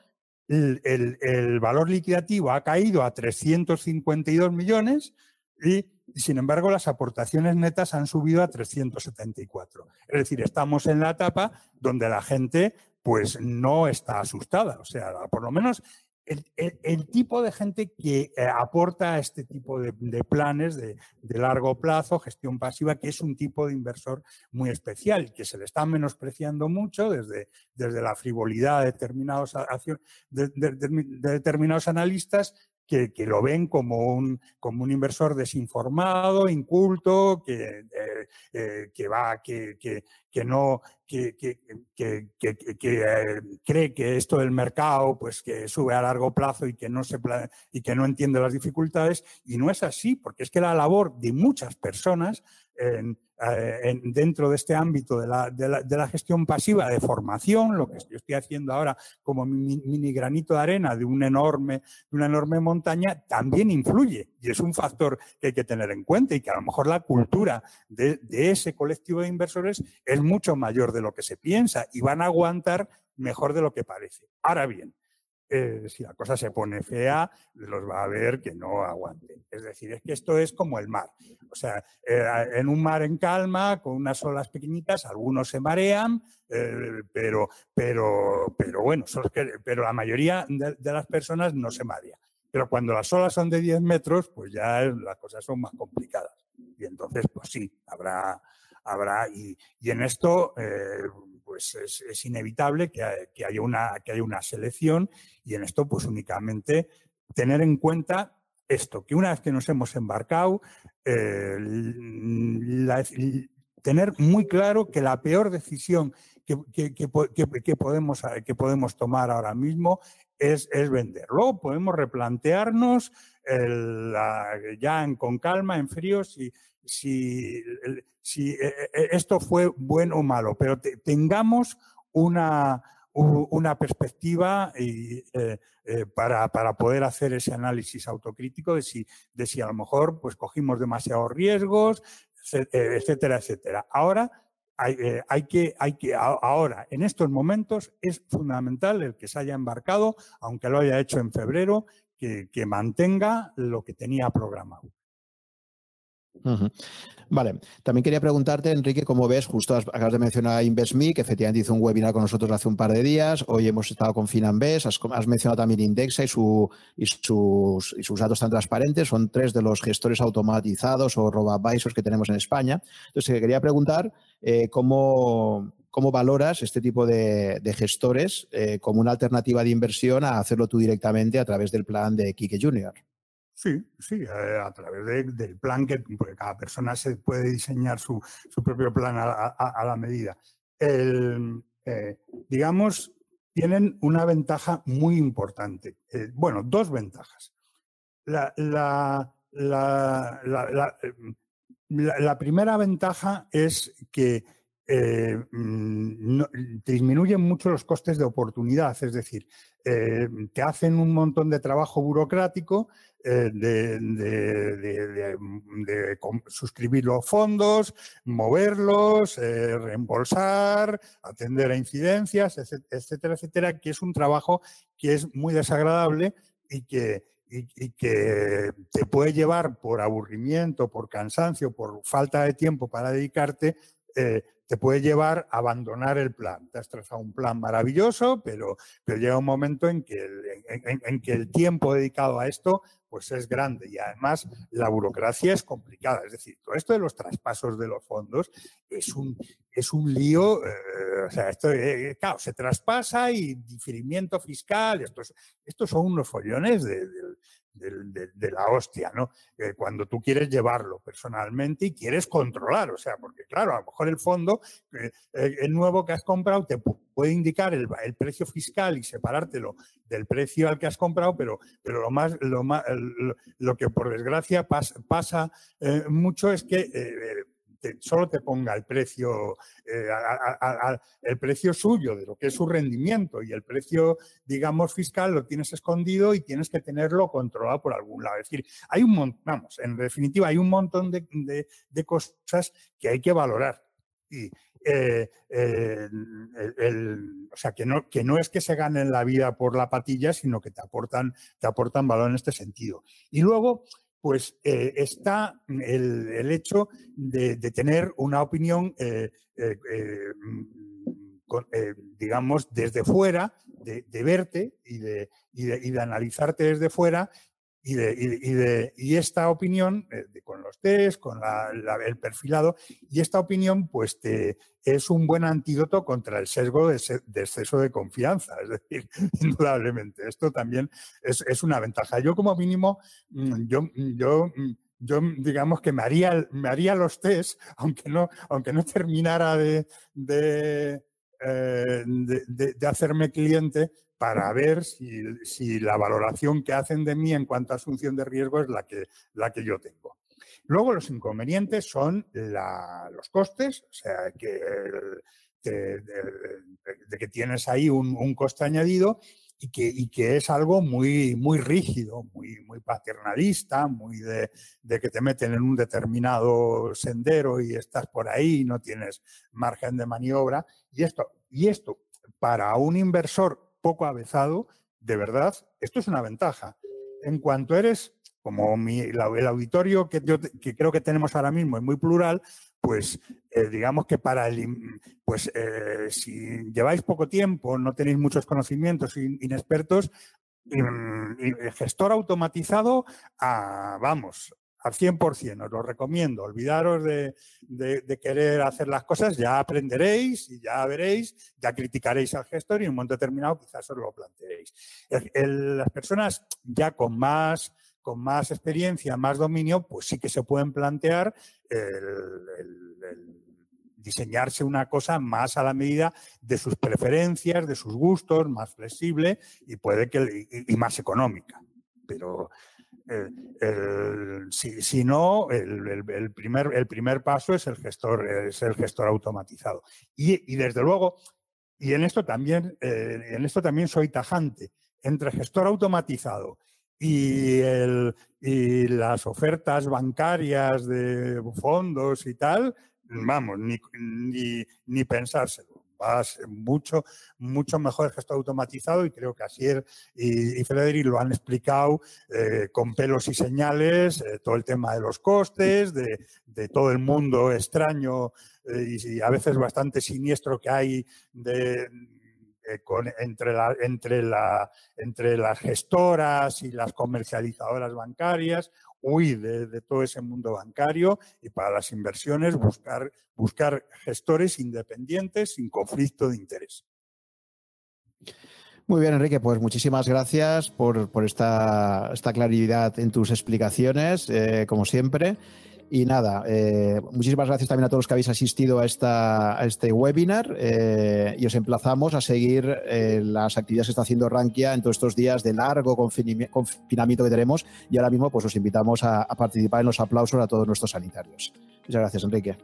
el, valor liquidativo ha caído a 352 millones, Y, sin embargo, las aportaciones netas han subido a 374. Es decir, estamos en la etapa donde la gente pues no está asustada. O sea, por lo menos el, tipo de gente que eh, aporta este tipo de, planes de, largo plazo, gestión pasiva, que es un tipo de inversor muy especial, que se le está menospreciando mucho desde, desde la frivolidad de determinados, de, determinados analistas que, lo ven como un, como un inversor desinformado, inculto, que, eh, eh, que va, que, que no, que, eh, cree que esto del mercado, pues que sube a largo plazo y que no se y que no entiende las dificultades, y no es así, porque es que la labor de muchas personas dentro de este ámbito de la, de, la, gestión pasiva de formación, lo que yo estoy haciendo ahora como mini, granito de arena de, un enorme, de una enorme montaña, también influye y es un factor que hay que tener en cuenta y que a lo mejor la cultura de, de ese colectivo de inversores es mucho mayor de lo que se piensa y van a aguantar mejor de lo que parece. Ahora bien, eh, si la cosa se pone fea, los va a ver que no aguanten. Es decir, es que esto es como el mar. O sea, eh, en un mar en calma, con unas olas pequeñitas, algunos se marean, eh, pero, pero, pero bueno, pero la mayoría de, las personas no se marea. Pero cuando las olas son de 10 metros, pues ya las cosas son más complicadas. Y entonces, pues sí, habrá, habrá, y, y en esto, pues es, inevitable que, haya una, que haya una selección y en esto pues únicamente tener en cuenta esto, que una vez que nos hemos embarcado, eh, tener muy claro que la peor decisión que, podemos, que podemos tomar ahora mismo es, es vender. Luego podemos replantearnos ya con calma, en frío, si, si, si eh, eh, esto fue bueno o malo, pero tengamos una, una perspectiva y, eh, para, para, poder hacer ese análisis autocrítico de si, de si a lo mejor pues, cogimos demasiados riesgos, etcétera, etcétera. Ahora, hay, hay, que, hay que, ahora, en estos momentos, es fundamental el que se haya embarcado, aunque lo haya hecho en febrero, que, que mantenga lo que tenía programado. Vale, también quería preguntarte, Enrique, cómo ves, justo acabas de mencionar a InvestMe, que efectivamente hizo un webinar con nosotros hace un par de días, hoy hemos estado con Finanbest, has, has mencionado también Indexa y, y, sus, datos tan transparentes, son tres de los gestores automatizados o robo-advisors que tenemos en España. Entonces, quería preguntar eh, cómo, cómo valoras este tipo de, gestores eh, como una alternativa de inversión a hacerlo tú directamente a través del plan de Kike Junior. Sí, sí, eh, a, través del plan que cada persona se puede diseñar su, propio plan a, la medida. Eh, digamos, tienen una ventaja muy importante. Eh, bueno, dos ventajas. La, la, primera ventaja es que mm, disminuyen mucho los costes de oportunidad, es decir, te hacen un montón de trabajo burocrático eh, de, suscribir los fondos, moverlos, eh, reembolsar, atender a incidencias, etcétera, etcétera, que es un trabajo que es muy desagradable y que, te puede llevar por aburrimiento, por cansancio, por falta de tiempo para dedicarte, eh, te puede llevar a abandonar el plan. Te has trazado un plan maravilloso, pero, pero llega un momento en que, en que el tiempo dedicado a esto pues es grande y además la burocracia es complicada. Es decir, todo esto de los traspasos de los fondos es un, es un lío, eh, o sea, esto, eh, claro, se traspasa y diferimiento fiscal, estos, estos son unos follones de, de, la hostia, ¿no? Eh, cuando tú quieres llevarlo personalmente y quieres controlar, o sea, porque claro, a lo mejor el fondo, eh, el nuevo que has comprado te puede indicar el, precio fiscal y separártelo del precio al que has comprado, pero, pero lo más, lo más, lo, que por desgracia pasa eh, mucho es que solo te ponga el precio, eh, el precio suyo de lo que es su rendimiento y el precio, digamos, fiscal lo tienes escondido y tienes que tenerlo controlado por algún lado. Es decir, hay un montón, vamos, en definitiva, hay un montón de, cosas que hay que valorar. Y, eh, o sea, que no, que no es que se gane la vida por la patilla, sino que te aportan, te aportan valor en este sentido. Y luego, pues eh, está el, hecho de, tener una opinión, eh, digamos, desde fuera, de, verte y de, y de, analizarte desde fuera y, de, esta opinión, eh, con los test, con el perfilado, y esta opinión pues te, es un buen antídoto contra el sesgo de, exceso de confianza. Es decir, indudablemente, esto también es, una ventaja. Yo como mínimo, mm, yo, yo yo digamos que me haría, me haría los test, aunque no, aunque no terminara de, de, eh, de, hacerme cliente, para ver si, la valoración que hacen de mí en cuanto a asunción de riesgo es la que, la que yo tengo. Luego los inconvenientes son los costes, o sea, que, de, que tienes ahí un, coste añadido y que, que, es algo muy, muy rígido, muy, muy paternalista, muy de, que te meten en un determinado sendero y estás por ahí y no tienes margen de maniobra. Y esto, y esto para un inversor poco avezado, de verdad, esto es una ventaja. En cuanto eres, como el auditorio que, creo que tenemos ahora mismo es muy plural, pues eh, digamos que para el, pues eh, si lleváis poco tiempo, no tenéis muchos conocimientos inexpertos, gestor automatizado, a, vamos, al 100%, os lo recomiendo. Olvidaros de, querer hacer las cosas, ya aprenderéis y ya veréis, ya criticaréis al gestor y en un momento determinado quizás os lo planteéis. las personas ya con más, con más experiencia, más dominio, pues sí que se pueden plantear diseñarse una cosa más a la medida de sus preferencias, de sus gustos, más flexible y puede que y más económica. Pero si, no, el, primer, el primer paso es el gestor, es el gestor automatizado. Y, desde luego, y en esto también, eh, en esto también soy tajante, entre gestor automatizado y, y las ofertas bancarias de fondos y tal, vamos, ni, ni, ni pensárselo va mucho, mucho mejor gesto automatizado y creo que Asier y, y Frederic lo han explicado eh, con pelos y señales, eh, todo el tema de los costes, de, todo el mundo extraño eh, y, a veces bastante siniestro que hay de, entre, la, entre, la, entre las gestoras y las comercializadoras bancarias, huir de, todo ese mundo bancario y para las inversiones buscar, buscar gestores independientes sin conflicto de interés. Muy bien, Enrique, pues muchísimas gracias por, esta, esta, claridad en tus explicaciones, eh, como siempre. Y nada, eh, muchísimas gracias también a todos los que habéis asistido a, esta, a este webinar eh, y os emplazamos a seguir eh, las actividades que está haciendo Rankia en todos estos días de largo confinamiento que tenemos y ahora mismo pues os invitamos a, a participar en los aplausos a todos nuestros sanitarios. Muchas gracias, Enrique.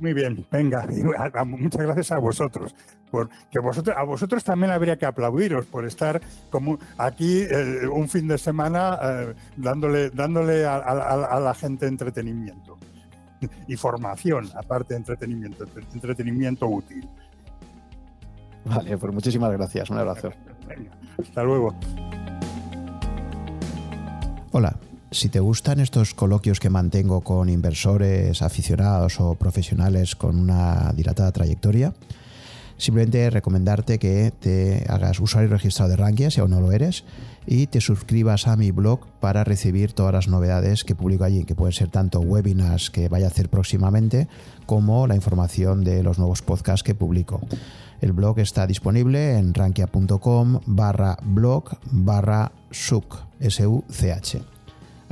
Muy bien, venga, muchas gracias a vosotros. Porque vosotros, a vosotros también habría que aplaudiros por estar como aquí eh, un fin de semana eh, dándole, dándole a, la gente entretenimiento y formación, aparte de entretenimiento, entretenimiento útil. Vale, pues muchísimas gracias. Un abrazo. hasta luego. Hola. Si te gustan estos coloquios que mantengo con inversores, aficionados o profesionales con una dilatada trayectoria, simplemente recomendarte que te hagas usuario registrado de Rankia si aún no lo eres y te suscribas a mi blog para recibir todas las novedades que publico allí, que pueden ser tanto webinars que vaya a hacer próximamente como la información de los nuevos podcasts que publico. El blog está disponible en rankia.com barra blog barra such.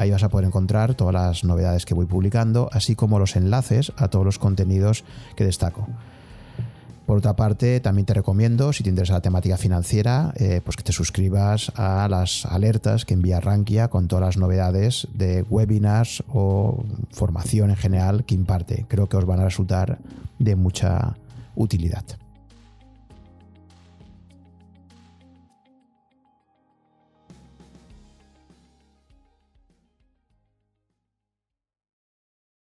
Ahí vas a poder encontrar todas las novedades que voy publicando, así como los enlaces a todos los contenidos que destaco. Por otra parte, también te recomiendo, si te interesa la temática financiera, eh, pues que te suscribas a las alertas que envía Rankia con todas las novedades de webinars o formación en general que imparte. Creo que os van a resultar de mucha utilidad.